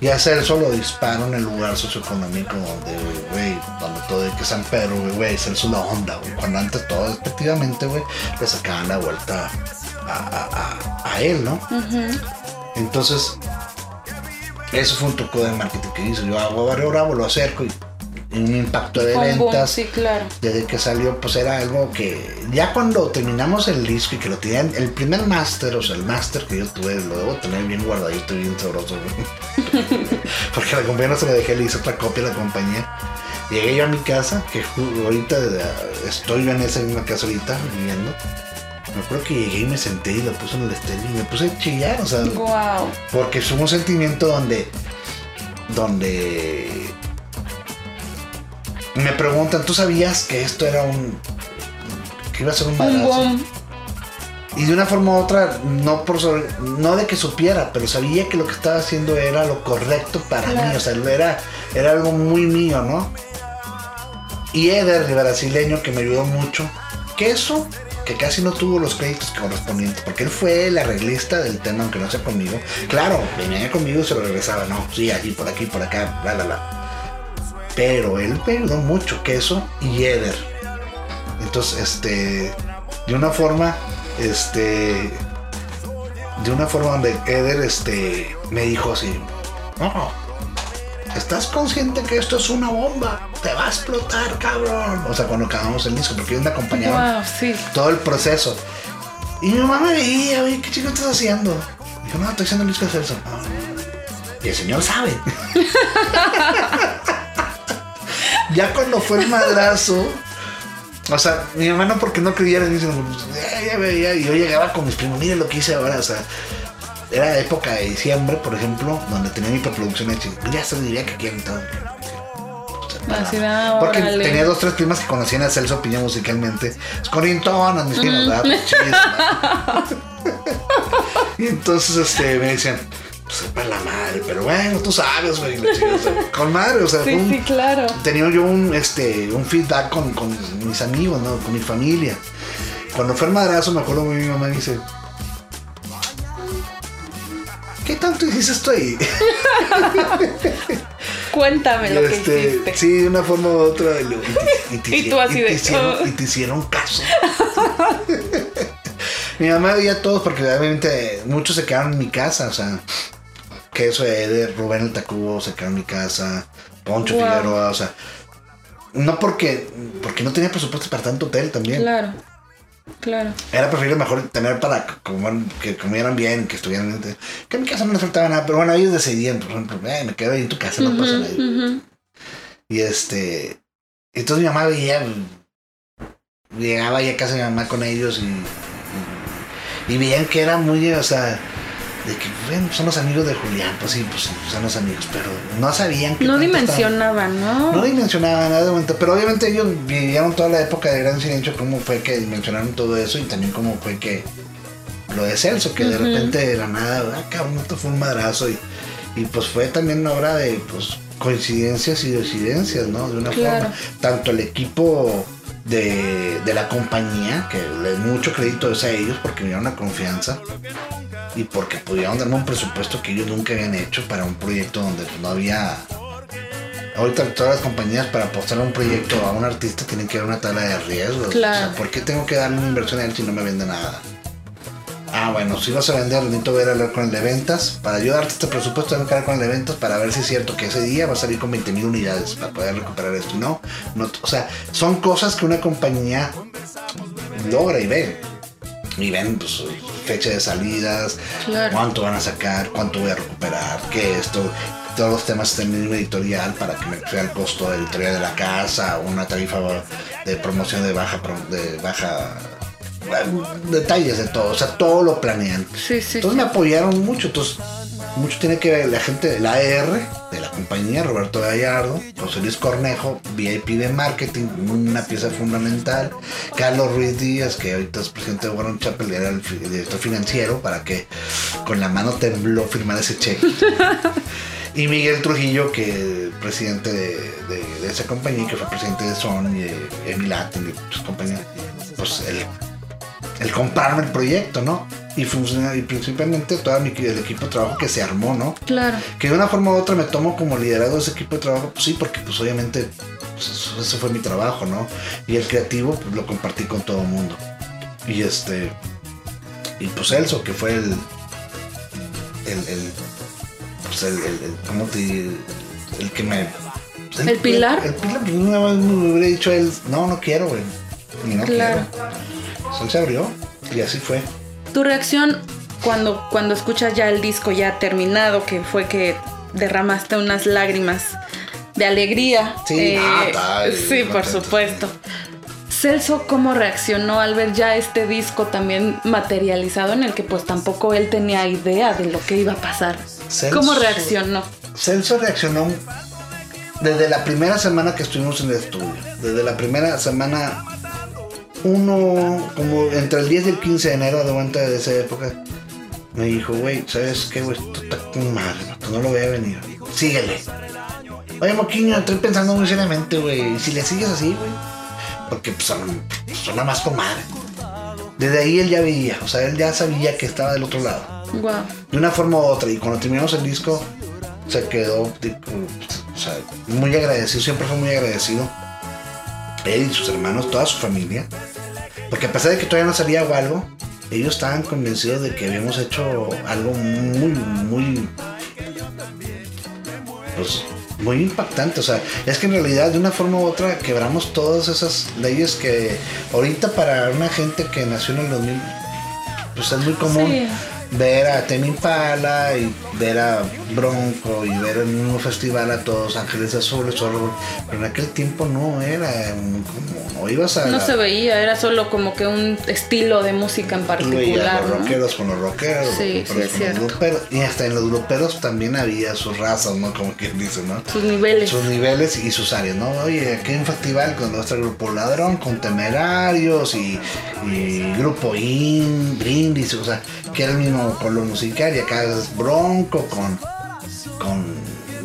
Y a Celso lo disparo en el lugar socioeconómico donde, güey, donde todo de que San Pedro, güey, Celso la onda, güey. Cuando antes todo, efectivamente, güey, le sacaban la vuelta a, él, ¿no? Entonces, eso fue un truco de marketing que hizo. Yo hago Barrio Bravo, lo acerco y un impacto de ventas. sí, claro. Desde que salió, pues era algo que ya cuando terminamos el disco y que lo tenían, el primer máster, o sea, el máster que yo tuve, lo debo tener bien guardadito, bien sabroso, Porque la compañía no se lo dejé, le hice otra copia a la compañía. Llegué yo a mi casa, que ahorita estoy en esa misma casa ahorita viviendo. Me acuerdo que llegué y me senté y lo puse en el estéreo y me puse a chillar, o sea. Wow. Porque es un sentimiento donde. donde me preguntan, ¿tú sabías que esto era un. que iba a ser un balazo? Y de una forma u otra, no por no de que supiera, pero sabía que lo que estaba haciendo era lo correcto para mí, o sea, era, era algo muy mío, ¿no? Y Eder, el brasileño, que me ayudó mucho, que eso, que casi no tuvo los créditos correspondientes, porque él fue el arreglista del tema, aunque no sea conmigo. Claro, venía conmigo y se lo regresaba, no, sí, aquí, por aquí, por acá, bla, bla, bla. Pero él perdonó mucho queso y Eder. Entonces, este, de una forma, este, de una forma donde Eder, este, me dijo así, no, ¿estás consciente que esto es una bomba? Te va a explotar, cabrón. O sea, cuando acabamos el disco, porque ellos me acompañaron todo el proceso. Y mi mamá me veía, oye, ¿qué chico estás haciendo? Dijo, no, estoy haciendo el disco de Celso. Y el señor sabe. Ya cuando fue el madrazo, o sea, mi hermano porque no creyera, dice, ya, y yo llegaba con mis primos, miren lo que hice ahora, o sea, era época de diciembre, por ejemplo, donde tenía mi preproducción hecha, ya se diría que quieren todo. porque tenía dos, tres primas que conocían a Celso Piña musicalmente. Es corrientonas, mis primas, ¿verdad? y entonces este, me decían, pues para la madre, pero bueno, tú sabes, güey, con madre, o sea, sí, sí, claro. tenía yo un, este, un feedback con, con mis amigos, ¿no? Con mi familia. Cuando fue el madrazo, me acuerdo mi mamá dice, ¿qué tanto hiciste esto ahí? Cuéntame lo que Este, hiciste. Sí, de una forma u otra. Y, lo- y te- y te Y tú así y te de, hicieron- "Oh". y te hicieron caso. mi mamá veía a todos porque obviamente muchos se quedaron en mi casa. O sea, que eso de Rubén el Tacubo en mi casa. Poncho Wow. Figueroa, o sea. No porque, porque no tenía presupuesto para tanto hotel también. Claro. Claro. Era preferible mejor tener para comer- que comieran bien, que estuvieran. Que en mi casa no les faltaba nada, pero bueno, ellos decidían, por ejemplo, "Eh, me quedo ahí en tu casa, no pasa nada. Y este. Entonces mi mamá veía. Llegaba ya a casa de mi mamá con ellos y. Y, y veían que era muy. O sea. De que, bueno, son los amigos de Julián. Pues sí, pues son los amigos. Pero no sabían que. No estaban- dimensionaban, ¿no? No dimensionaban nada de momento. Pero obviamente ellos vivieron toda la época de Gran Silencio. Cómo fue que dimensionaron todo eso. Y también cómo fue que. Lo de Celso, que de repente de la nada. Ah, cabrón, esto fue un madrazo. Y, y pues fue también una obra de pues, coincidencias y disidencias, ¿no? De una Claro. forma. Tanto el equipo de, de la compañía, que le doy mucho crédito es a ellos porque me dieron la confianza y porque pudieron darme un presupuesto que ellos nunca habían hecho para un proyecto donde pues, no había. Ahorita todas las compañías para apostar a un proyecto a un artista tienen que dar una tabla de riesgos. Claro. O sea, ¿por qué tengo que darle una inversión a él si no me vende nada? Ah, bueno, si vas a vender, necesito ver hablar con el de ventas. Para yo darte este presupuesto, tengo que hablar con el de ventas para ver si es cierto que ese día va a salir con 20 mil unidades para poder recuperar esto. No, no, o sea, son cosas que una compañía logra y ve. Y ven, pues, fecha de salidas, Claro. cuánto van a sacar, cuánto voy a recuperar, qué esto. Todos los temas están en un editorial para que me sea el costo de editorial de la casa, una tarifa de promoción de baja, de baja detalles de todo, o sea, todo lo planean. Sí, sí. Entonces me apoyaron mucho, entonces mucho tiene que ver la gente de la AR, de la compañía, Roberto Gallardo, José Luis Cornejo, VIP de marketing, una pieza fundamental, Carlos Ruiz Díaz, que ahorita es presidente de Warren Chapel, era el, director financiero, para que con la mano tembló firmar ese cheque. Y Miguel Trujillo, que presidente de, de- de esa compañía, que fue presidente de Sony, de Emil Latin, de sus compañías, pues él el comprarme el proyecto, ¿no? Y funciona, y principalmente todo mi, el equipo de trabajo que se armó, ¿no? Claro. Que de una forma u otra me tomo como liderado de ese equipo de trabajo, pues sí, porque pues obviamente pues, ese fue mi trabajo, ¿no? Y el creativo pues lo compartí con todo el mundo. Y este, y pues Elso, que fue el, el, el pues el, el, el- ¿cómo te? El que me... pues, ¿El pilar? El, pilar, pues una vez me hubiera dicho él, no, no quiero, güey. Y no Claro. quiero. Él se abrió y así fue. Tu reacción cuando, cuando escuchas ya el disco ya terminado, que fue que derramaste unas lágrimas de alegría. Sí, tal, sí, por supuesto. Celso, ¿cómo reaccionó al ver ya este disco también materializado en el que pues tampoco él tenía idea de lo que iba a pasar? Celso- ¿Cómo reaccionó? Celso reaccionó desde la primera semana que estuvimos en el estudio. Desde la primera semana, uno, como entre el 10 y el 15 de enero, de vuelta de esa época, me dijo, güey, ¿sabes qué, güey? Esto está con madre, no lo voy a venir. Síguele. Oye, Moquiño, estoy pensando muy seriamente, güey. ¿y Si le sigues así, güey. Porque pues, son- suena más con madre. Desde ahí él ya veía, o sea, él ya sabía que estaba del otro lado Wow. de una forma u otra. Y cuando terminamos el disco, se quedó tipo, o sea, muy agradecido, siempre fue muy agradecido. Él y sus hermanos, toda su familia. Porque a pesar de que todavía no salía algo, ellos estaban convencidos de que habíamos hecho algo muy, muy. Pues muy impactante. O sea, es que en realidad de una forma u otra quebramos todas esas leyes que ahorita para una gente que nació en el 2000, pues es muy común. Ver a Temi Impala y ver a Bronco y ver en un festival a todos Ángeles Azules, solo- pero en aquel tiempo no era como, no ibas a... No la- se veía, era solo como que un estilo de música en particular. los ¿no? rockeros con los rockeros, Sí, sí, es con los cierto. gruperos, y hasta en los gruperos también había sus razas, ¿no? Como quien dice, ¿no? Sus niveles. sus niveles y sus áreas, ¿no? Oye, aquí hay un festival con nuestro grupo Ladrón, con Temerarios y, y Grupo In, Brindis, o sea, que era el mismo mismo color musical y acá es Bronco con, con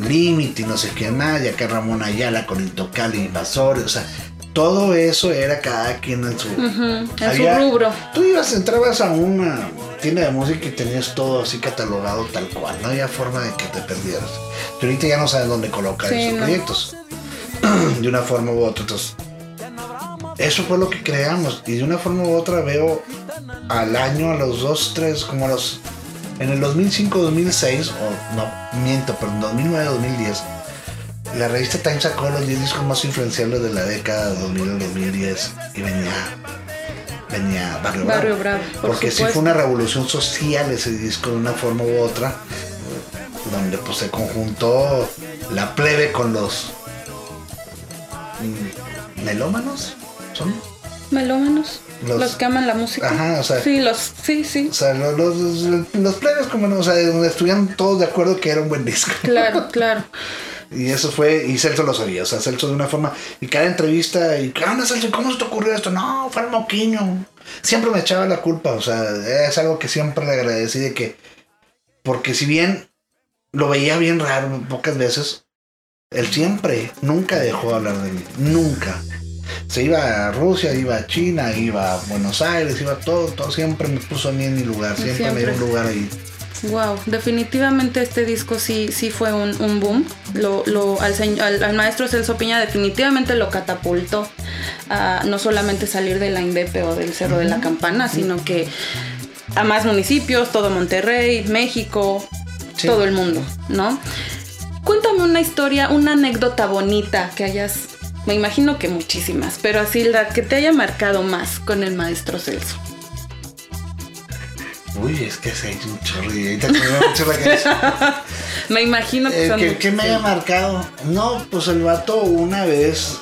Límite y no sé qué más, y acá Ramón Ayala con Intocable Invasores, o sea, todo eso era cada quien en su, en su rubro. Tú ibas, entrabas a una tienda de música y tenías todo así catalogado tal cual, no había forma de que te perdieras. Pero ahorita ya no sabes dónde colocar esos proyectos, de una forma u otra, entonces eso fue lo que creamos y de una forma u otra veo al año, a los dos, tres, como a los... En el 2005, 2006, o no, miento, pero en 2009, 2010, la revista Time sacó los 10 discos más influenciables de la década 2000-2010 y venía venía Barrio, Barrio Bravo. porque sí fue una revolución social ese disco de una forma u otra, donde pues se conjuntó la plebe con los mm, melómanos, ¿son? Melómanos. Los, que aman la música. Ajá, o sea. Sí, los, sí, sí. O sea, los, los, plebes como, o sea, donde estuvieron todos de acuerdo que era un buen disco. Claro, claro. Y eso fue, y Celso lo sabía, o sea, Celso de una forma, y cada entrevista, y ¿qué onda Celso? ¿Cómo se te ocurrió esto? No, fue el moquiño. Siempre me echaba la culpa, o sea, es algo que siempre le agradecí de que, porque si bien lo veía bien raro pocas veces, él siempre, nunca dejó de hablar de mí, nunca. Se iba a Rusia, iba a China, iba a Buenos Aires, iba a todo, todo, siempre me puso a mí en mi lugar, siempre, me dio un lugar ahí. Wow, definitivamente este disco sí, sí fue un, boom. Lo, lo, al, al, maestro Celso Piña definitivamente lo catapultó a no solamente salir de la Indepe o del Cerro de la Campana, sino que a más municipios, todo Monterrey, México, todo el mundo, ¿no? Cuéntame una historia, una anécdota bonita que hayas, me imagino que muchísimas, pero así la que te haya marcado más con el maestro Celso. Uy, es que se ha hecho un chorro y ahorita me Me imagino que eh, ¿Qué me haya marcado? No, pues el vato una vez,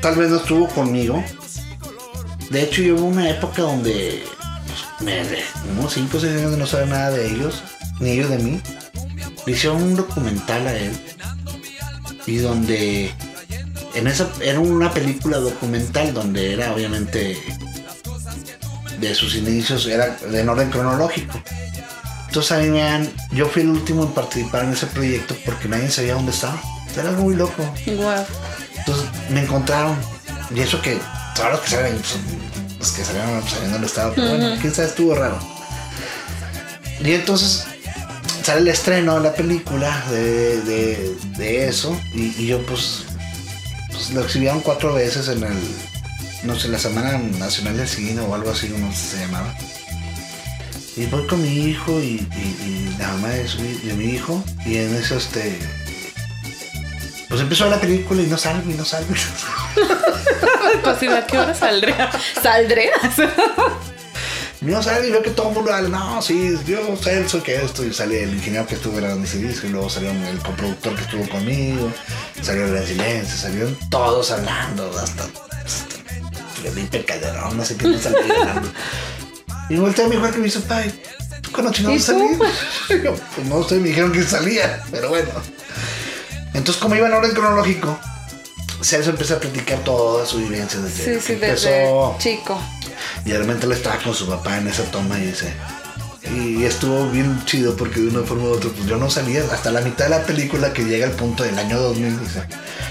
tal vez no estuvo conmigo. De hecho, yo hubo una época donde pues, me unos 5 o 6 años no saber nada de ellos, ni ellos de mí. Le hicieron un documental a él. Y donde en esa era una película documental donde era obviamente de sus inicios era en orden cronológico. Entonces a mí me han, yo fui el último en participar en ese proyecto porque nadie sabía dónde estaba. Era muy loco. Entonces me encontraron. Y eso que, todos los que saben, pues, los que sabían, pues, sabían dónde estaba. Pero bueno, quién sabe, estuvo raro. Y entonces sale el estreno de la película de, de, eso. Y, yo pues, lo exhibieron cuatro veces en el no sé, la Semana Nacional del Cine o algo así, como se llamaba. Y voy con mi hijo y, la mamá de, mi hijo, y en eso este. Pues empezó la película y no salgo y no salgo. pues ¿a qué hora saldré? ¿Saldré? no salgo y veo que todo el mundo habla, no, sí, yo Celso, que esto, y sale el ingeniero que estuvo grabando ese disco, y luego salió el coproductor que estuvo conmigo, salió el silencio, salieron todos hablando, hasta Felipe Calderón, no sé qué me salía Y volteé a mi que me dice, pai, ¿tú cuándo chingados salí? Pues no sé, me dijeron que salía, pero bueno. Entonces, como iba en orden cronológico, Celso empezó a platicar toda su vivencia desde sí, sí, empezó. chico. Y realmente él estaba con su papá en esa toma y dice. Y estuvo bien chido porque de una forma u otra, pues yo no salía hasta la mitad de la película que llega al punto del año 2000. Dice,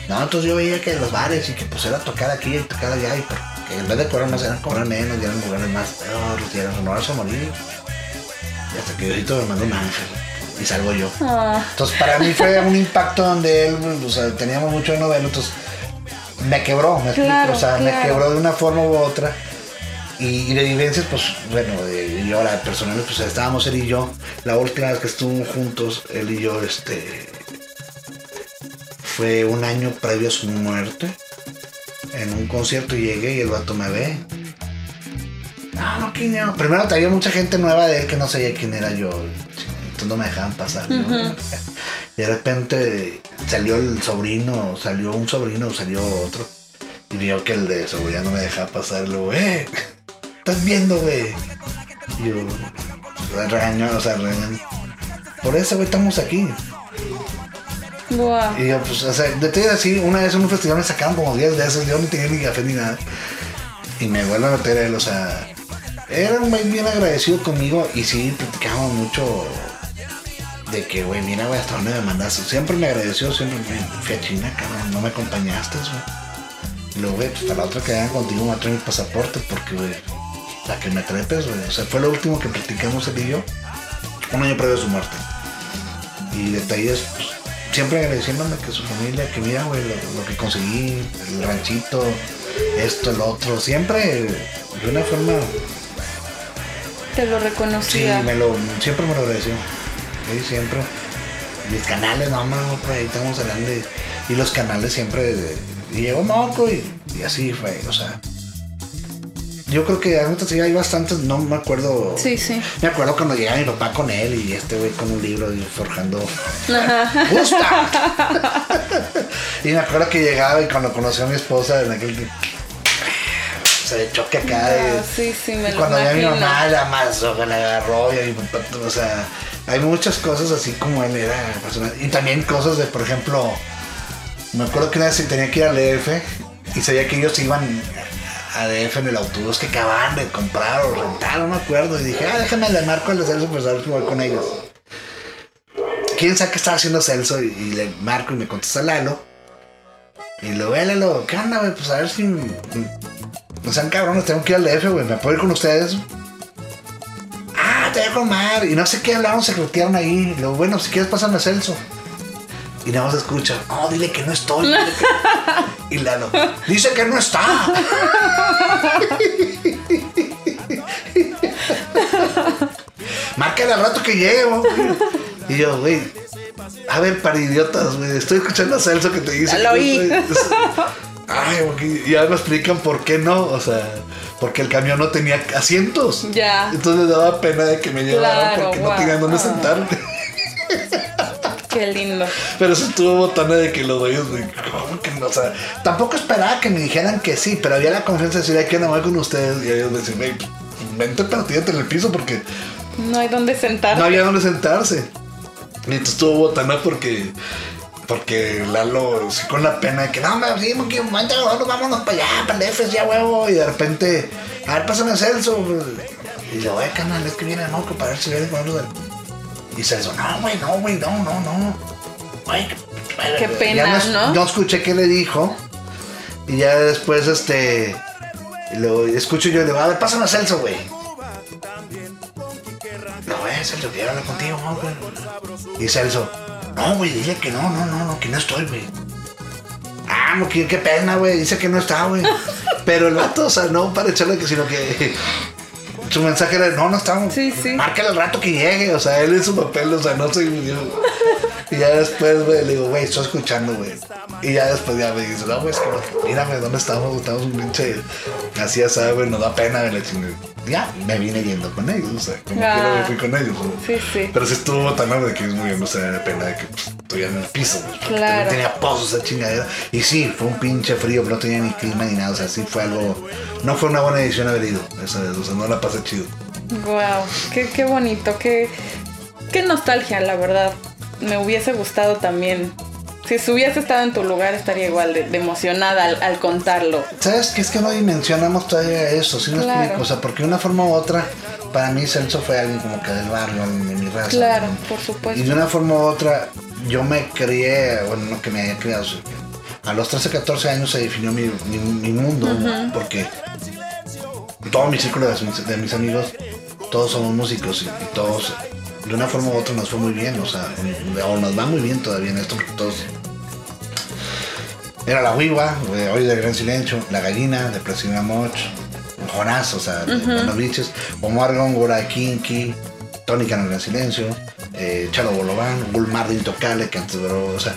no, entonces yo veía que los bares y que pues era tocar aquí y tocar allá y en vez de cobrar más eran cobrar menos y eran lugares más peores y eran renovarse a morir. Y hasta que Diosito me mandó un ángel y salgo yo. Ah. Entonces para mí fue un impacto donde él, o sea, teníamos mucho de novela, entonces me quebró, me o sea, me quebró de una forma u otra. Y, de vivencias, pues bueno, y ahora personales, pues estábamos él y yo, la última vez que estuvimos juntos, él y yo, este, fue un año previo a su muerte en un concierto y llegué y el vato me ve. No, no, quién no. Primero traía mucha gente nueva de él que no sabía quién era yo. Entonces no me dejaban pasar. Y de repente salió el sobrino, salió un sobrino, salió otro. Y vio que el de seguridad no me dejaba pasar. Luego, eh, estás viendo, güey. Y yo, regañó, o sea, regañó. Por eso, güey, estamos aquí. Y yo, pues, o sea, de todo así, una vez en un festival me sacaban como 10 de esos, yo no tenía ni café ni nada. Y me vuelvo a meter él, o sea, era un güey bien agradecido conmigo y sí, platicábamos mucho de que, güey, mira, güey, hasta dónde me mandaste. Siempre me agradeció, siempre me fui a China, cabrón, no me acompañaste, güey. Y luego, güey, pues hasta la otra que hagan contigo me trae mi pasaporte porque, güey, la que me trepes, güey. O sea, fue lo último que platicamos él y yo, un año previo a su muerte. Y detalles, pues, siempre agradeciéndome que su familia, que mira, güey, lo, lo que conseguí, el ranchito, esto, el otro, siempre de una forma Te lo Sí, reconocía. me lo, siempre me lo agradeció. Siempre. Mis canales, no, no, por ahí estamos hablando de- Y los canales siempre. de- y llegó Marco y, y así fue, o sea. Yo creo que hay bastantes, no me acuerdo. Sí, sí. Me acuerdo cuando llegaba mi papá con él y este güey con un libro y forjando. ¡Gusta! y me acuerdo que llegaba y cuando conoció a mi esposa en aquel. Se le choque acá. de- Ah, sí, sí, me y cuando ya mi imagino. mamá la amasó, que la agarró y a mi papá, o sea, hay muchas cosas así como él era personal. Y también cosas de, por ejemplo, me acuerdo que una vez tenía que ir al DF y sabía que ellos iban a DF en el autobús que acababan de comprar o rentar, no me acuerdo. Y dije, ah, déjame le marco al Celso pues a ver si voy con ellos. ¿Quién sabe qué estaba haciendo Celso? Y, le marco y me contesta Lalo. Y luego, eh, Lalo, ¿qué onda, güey? Pues a ver si... No sean cabrones, tengo que ir al DF, güey. ¿Me puedo ir con ustedes? Ah, te voy a comer. Y no sé qué hablaron, se crutearon ahí. Luego, bueno, si quieres, pásame a Celso. Y nada más escucha, no, dile que no estoy. dile que-". Y Lalo, dice que no está. Márcale al rato que güey. Y yo, güey, a ver, para idiotas, güey, estoy escuchando a Celso que te dice. Lo oí. Ay, y ya me explican por qué no, o sea, porque el camión no tenía asientos. Ya. Entonces daba pena de que me llevaran Claro, porque no tenían dónde Ah. sentarme. Qué lindo. Pero se estuvo botana de que los dueños, ¿cómo que no? O sea, tampoco esperaba que me dijeran que sí, pero había la confianza de decir, ay, que no voy con ustedes. Y ellos me decían, güey, vente, pero tírate en el piso porque No hay dónde sentar. no había dónde sentarse. Y entonces estuvo botana porque. Porque Lalo, sí, con la pena de que no, me sí, que vente, vámonos, para allá, para el F, ya huevo. Y de repente, a ver, pásame a Celso. Y le voy a canal, es que viene Moco para ver si viene con algo del. Y Celso, no, güey, no, güey, no, no, no. Güey, Qué pena, ya ¿no? No escuché qué le dijo. Y ya después, este. Lo escucho yo y le digo, a ver, pásame a Celso, güey. No, güey, Celso, quiero hablar contigo, ¿no, güey? Y Celso, no, güey, dile que no, no, no, no, que no estoy, güey. Ah, no, qué, qué pena, güey, dice que no está, güey. Pero el vato, o sea, no para echarle que, sino que su mensaje era, no, no estamos. Sí, sí. Márcale el rato que llegue, o sea, él es su papel, o sea, no soy yo. Y ya después, güey, le digo, güey, estoy escuchando, güey. Y ya después ya me dice, no, güey, es que mírame, ¿dónde estamos? Estamos un pinche. Así, ¿sabes, güey? Nos da pena, güey, la chingada. Ya, me vine yendo con ellos, o sea, como Ah. quiera me fui con ellos. Sí, sí. Pero sí estuvo tan de que es muy no da pena de que pues, estoy en el piso, porque Claro. tenía pozos esa chingadera. Y sí, fue un pinche frío, pero no tenía ni clima ni nada. O sea, sí fue algo. No fue una buena edición haber ido. O sea, no la pasé chido. Wow, qué, qué bonito, qué, qué nostalgia, la verdad. Me hubiese gustado también. Si hubiese estado en tu lugar, estaría igual de, de emocionada al, al contarlo. ¿Sabes qué? Es que no dimensionamos todavía eso, ¿sí me Claro. explico? O sea, porque de una forma u otra, para mí Celso fue alguien como que del barrio, de mi raza. Claro, ¿no? por Y supuesto. de una forma u otra, yo me crié, bueno, no que me haya criado, que a los 13, 14 años se definió mi, mi- mi mundo, ¿no? porque todo mi círculo de, mis- de mis amigos, todos somos músicos y, y todos, de una forma u otra, nos fue muy bien, o sea, o nos va muy bien todavía en esto, porque todos. Era la Huiva, de Hoy de Gran Silencio, La Gallina, de Presidente Moch, Jonás, o sea, de Buenos Biches, Omar Góngora, Kinky, Tónica en el Gran Silencio, eh, Chalo Bolobán, Gulmar de Intocable, que antes o sea,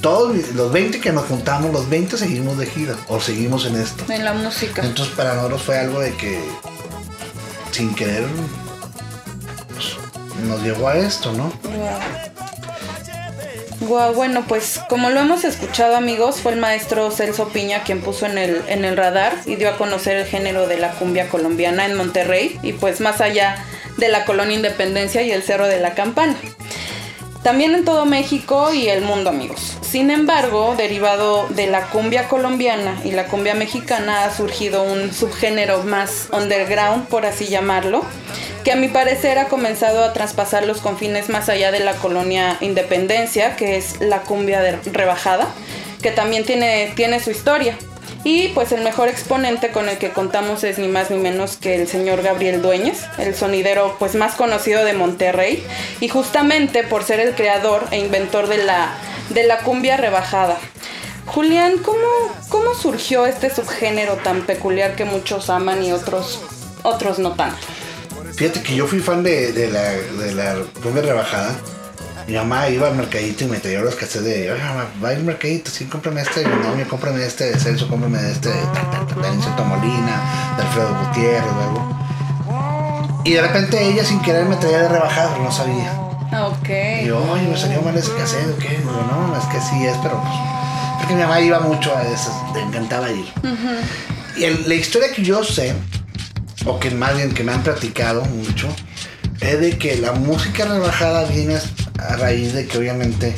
todos los 20 que nos juntamos, los 20 seguimos de gira, o seguimos en esto. En la música. Entonces para nosotros fue algo de que, sin querer, pues, nos llevó a esto, ¿no? Guau, bueno, pues como lo hemos escuchado amigos, fue el maestro Celso Piña quien puso en el, en el radar y dio a conocer el género de la cumbia colombiana en Monterrey y pues más allá de la colonia Independencia y el Cerro de la Campana. También en todo México y el mundo amigos. Sin embargo, derivado de la cumbia colombiana y la cumbia mexicana ha surgido un subgénero más underground, por así llamarlo, que a mi parecer ha comenzado a traspasar los confines más allá de la colonia Independencia, que es la cumbia de rebajada, que también tiene, tiene su historia. Y pues el mejor exponente con el que contamos es ni más ni menos que el señor Gabriel Dueñez, el sonidero pues más conocido de Monterrey, y justamente por ser el creador e inventor de la, de la cumbia rebajada. Julián, ¿cómo, ¿cómo surgió este subgénero tan peculiar que muchos aman y otros, otros no tan? Fíjate que yo fui fan de, de la, de la rebajada. Mi mamá iba al mercadito y me traía los cassettes de, oye, mamá, va al mercadito, sí, cómprame este, no, yo cómprame este de Celso, cómprame este de tal, tal, tal, de Molina, de Alfredo Gutiérrez, algo. Y de repente ella sin querer me traía de rebajada, pero no sabía. Ok. Y yo, oye, me salió mal ese cassette, ¿o qué? Digo, no, es que sí es, pero pues. Porque mi mamá iba mucho a esas, le encantaba ir. Y el- la historia que yo sé, o que más bien que me han platicado mucho, es de que la música rebajada viene a raíz de que obviamente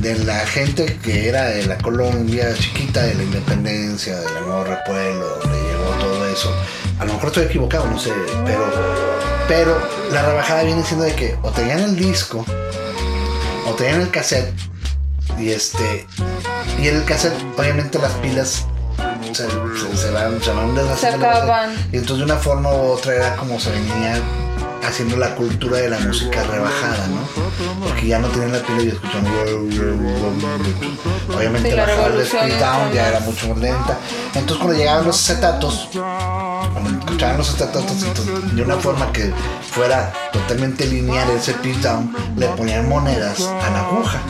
de la gente que era de la Colombia chiquita, de la independencia, del amor al pueblo, donde llegó todo eso. A lo mejor estoy equivocado, no sé, pero, pero la rebajada viene siendo de que o tenían el disco, o tenían el cassette, y este, y en el cassette, obviamente las pilas se, se, se van, se van. Y entonces de una forma u otra era como se venía haciendo la cultura de la música rebajada, ¿no? Porque ya no tenían la pila y escuchaban. Obviamente Sí, la de speed down ya era mucho más lenta. Entonces cuando llegaban los acetatos, cuando escuchaban los acetatos, entonces, de una forma que fuera totalmente lineal ese pitch down, le ponían monedas a la aguja.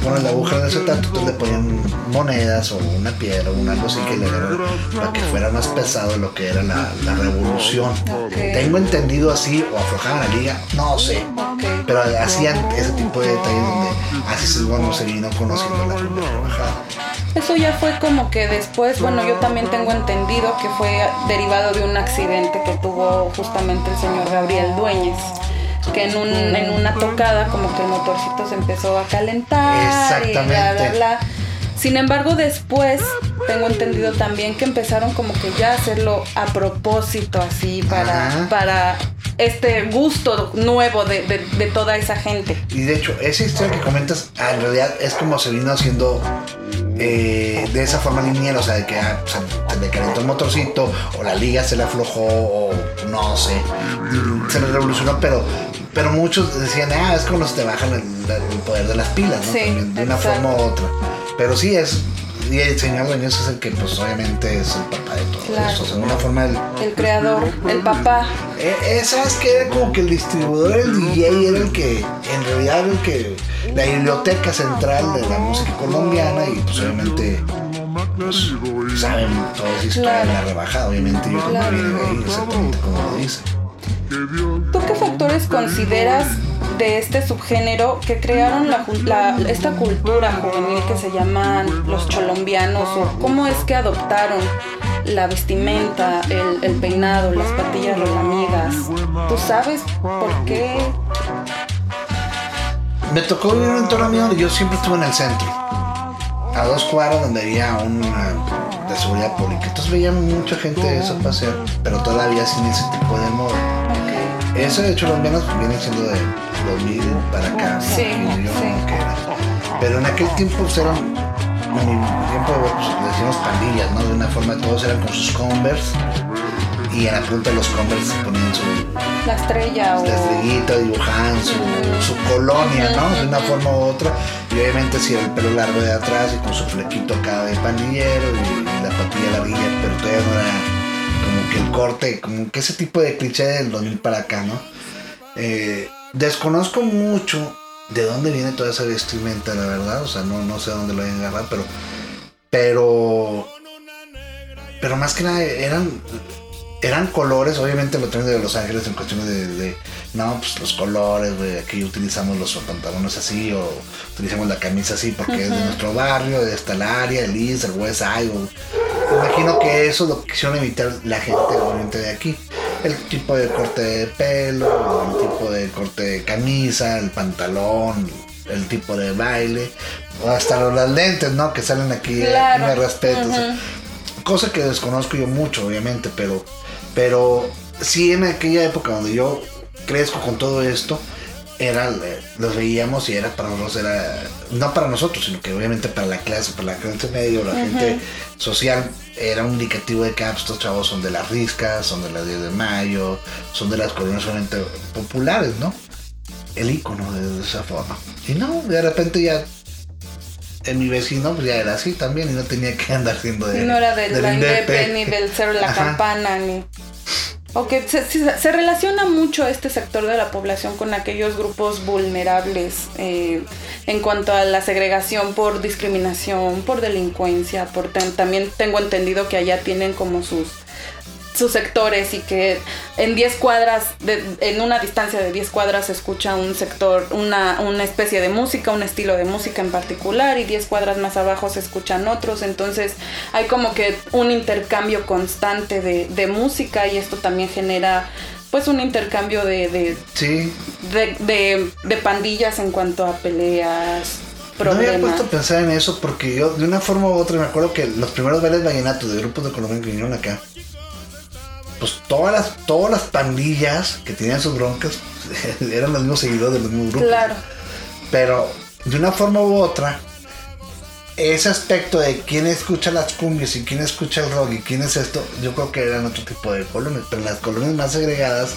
Tú pones la aguja el acetato, entonces le ponían monedas o una piedra o un algo así que le dieran para que fuera más pesado lo que era la, la revolución. Ok. Tengo entendido así, o aflojaban la liga, no sé. Ok. Pero hacían ese tipo de detalles donde así se, bueno, se vino conociendo la rebajada. Eso ya fue como que después, bueno, yo también tengo entendido que fue derivado de un accidente que tuvo justamente el señor Gabriel Dueñez. Que en, un, en una tocada como que el motorcito se empezó a calentar y bla, bla, bla. Sin embargo, después tengo entendido también que empezaron como que ya a hacerlo a propósito así para, Ajá. para este gusto nuevo de, de- de toda esa gente. Y de hecho, esa historia que comentas, ah, en realidad es como se vino haciendo eh, de esa forma lineal, o sea, de que ah, se, le calentó el motorcito, o la liga se le aflojó, o no sé, se le revolucionó, pero, pero muchos decían, ah, es como se te bajan el, el poder de las pilas, ¿no? Sí, de una exacto. forma u otra. Pero sí es, y el señor Dueñez es el que, pues obviamente es el papá de todo Claro. eso, o sea, una forma el, El creador, el papá. eh, eh, ¿Sabes qué? Era como que el distribuidor, el DJ, era el que, en realidad, el que, la biblioteca central de la música colombiana y pues obviamente, pues, saben toda esa historia de la Claro. rebajada, obviamente yo creo que Claro. viene de ahí, exactamente como lo dice. ¿Tú qué factores consideras de este subgénero que crearon la, la- esta cultura juvenil que se llaman los cholombianos? ¿O cómo es que adoptaron la vestimenta, el, el peinado, las patillas rolamigas? ¿Tú sabes por qué? Me tocó vivir en un entorno mío donde yo siempre estuve en el centro, a dos cuadras donde había una de seguridad pública. Entonces veía mucha gente de eso pasear, pero todavía sin ese tipo de moda. Eso de hecho los menos viene siendo de 2000 para acá. Sí, que yo sí. que era. Pero en aquel tiempo pues, eran, en mi tiempo pues, decíamos pandillas, ¿no? De una forma todos eran con sus Converse y en la punta de los Converse ponían su La estrella o... estrellita, dibujaban su, su colonia, ¿no? De una forma u otra. Y obviamente si el pelo largo de atrás y con su flequito acá de pandillero y, y la patilla larguilla, pero todavía no era que el corte, como que ese tipo de cliché del 2000 para acá, ¿no? Eh, desconozco mucho de dónde viene toda esa vestimenta, la verdad, o sea, no, no sé dónde lo hayan agarrado, pero, pero, pero más que nada eran, eran colores, obviamente lo traen de Los Ángeles en cuestiones de, de, no, pues los colores, güey, aquí utilizamos los pantalones así o utilizamos la camisa así porque es de nuestro barrio, de esta el área, el East, el West Side, o- imagino que eso lo quisieron evitar la gente obviamente de aquí. El tipo de corte de pelo, el tipo de corte de camisa, el pantalón, el tipo de baile, hasta los lentes, ¿no? Que salen aquí, claro. me respeto. cosa que desconozco yo mucho, obviamente, pero, pero sí en aquella época donde yo crezco con todo esto, era, los veíamos y era para nosotros, era, no para nosotros, sino que obviamente para la clase, para la clase medio, la gente social, era un indicativo de que ah, pues, estos chavos son de las riscas, son de las 10 de mayo, son de las colonias solamente populares, ¿no? El icono de, esa forma. Y no, de repente ya en mi vecino pues ya era así también y no tenía que andar siendo de. No era del, del ni del Cerro La Campana, ni. O que se, relaciona mucho este sector de la población con aquellos grupos vulnerables eh, en cuanto a la segregación por discriminación, por delincuencia, por también tengo entendido que allá tienen como sus sus sectores y que en 10 cuadras, en una distancia de 10 cuadras se escucha un sector, una, una especie de música, un estilo de música en particular y 10 cuadras más abajo se escuchan otros, entonces hay como que un intercambio constante de, de música y esto también genera pues un intercambio de, de, sí. de, de, pandillas en cuanto a peleas. Problemas. No había puesto a pensar en eso porque yo de una forma u otra me acuerdo que los primeros bailes vallenatos de grupos de Colombia que vinieron acá pues todas las, todas las pandillas que tenían sus broncas eran los mismos seguidores de los mismos grupos. Claro. Pero de una forma u otra, ese aspecto de quién escucha las cumbias y quién escucha el rock y quién es esto, yo creo que eran otro tipo de colonias. Pero las colonias más segregadas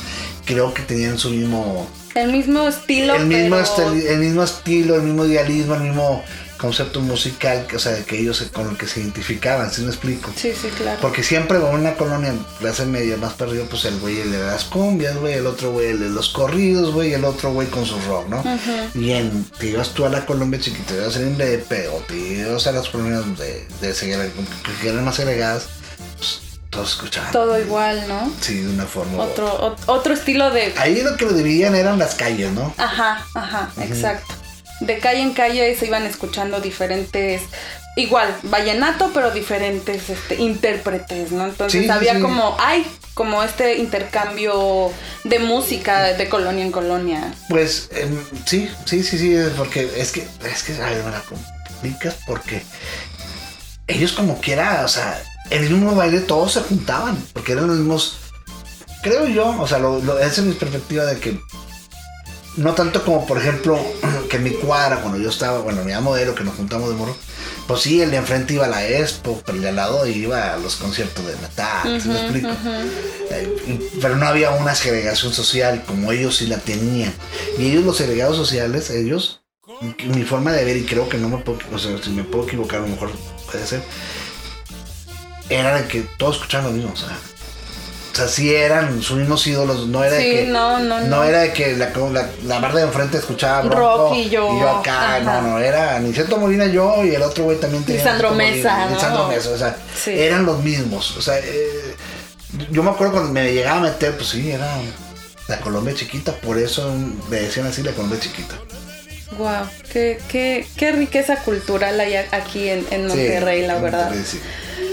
creo que tenían su mismo... El mismo estilo. El mismo, el mismo estilo, el mismo idealismo, el mismo concepto musical, o sea, que ellos con el que se identificaban, ¿sí me explico? Sí, sí, claro. Porque siempre en una colonia clase media más perdido, pues el güey le da las cumbias, güey, el otro güey le los corridos, güey, el otro güey con su rock, ¿no? Y en, te ibas tú a la Colombia chiquita, te ibas en BP o te ibas a las colonias de, de que eran más agregadas, pues todos escuchaban. Todo igual, ¿no? Sí, de una forma. Otro, otro estilo de. Ahí lo que lo dividían eran las calles, ¿no? Ajá, ajá, exacto de calle en calle se iban escuchando diferentes igual, vallenato, pero diferentes este, intérpretes, ¿no? Entonces había como, hay como este intercambio de música de colonia en colonia. Pues em, sí, sí, sí, sí, porque es que, es que, a ver, me la complicas porque ellos como quiera, o sea, en el mismo baile todos se juntaban, porque eran los mismos, creo yo, o sea, lo, esa es mi perspectiva de que no tanto como, por ejemplo, que en mi cuadra, cuando yo estaba, bueno, mi modelo, que nos juntamos de morro, pues sí, el de enfrente iba a la Expo, pero el de al lado iba a los conciertos de metal, me explico? Eh, pero no había una segregación social como ellos sí la tenían. Y ellos, los segregados sociales, ellos, mi forma de ver, y creo que no me puedo, o sea, si me puedo equivocar, a lo mejor puede ser, era de que todos escuchaban lo mismo, o sea o sea, sí eran sus mismos ídolos, no era de que. No, no, no. No era de que la, la, la barra de enfrente escuchaba Rock y yo. Y yo acá, no, no, era Niceto Molina yo y el otro güey también tenía. Lisandro Mesa. Lisandro Mesa, o sea, eran los mismos. O sea, eh, yo me acuerdo cuando me llegaba a meter, pues sí, era la Colombia chiquita, por eso me decían así la Colombia chiquita. Wow, qué, qué, qué riqueza cultural hay aquí en, en Monterrey, la verdad. Sí.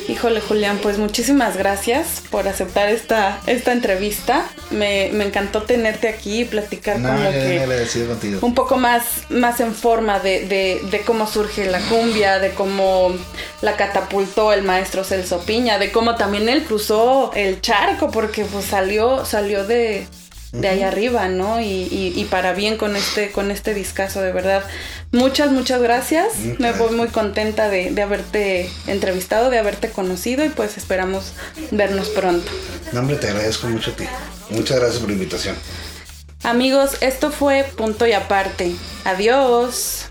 Híjole, Julián, pues muchísimas gracias por aceptar esta, esta entrevista. Me, encantó tenerte aquí y platicar con lo que. Un poco más, más en forma de, cómo surge la cumbia, de cómo la catapultó el maestro Celso Piña, de cómo también él cruzó el charco, porque pues salió, salió de, de ahí arriba, ¿no? Y, para bien con este, con este discazo, de verdad. Muchas, muchas gracias. Me voy muy contenta de, de, haberte entrevistado, de haberte conocido y pues esperamos vernos pronto. No, hombre, te agradezco mucho a ti. Muchas gracias por la invitación. Amigos, esto fue punto y aparte. Adiós.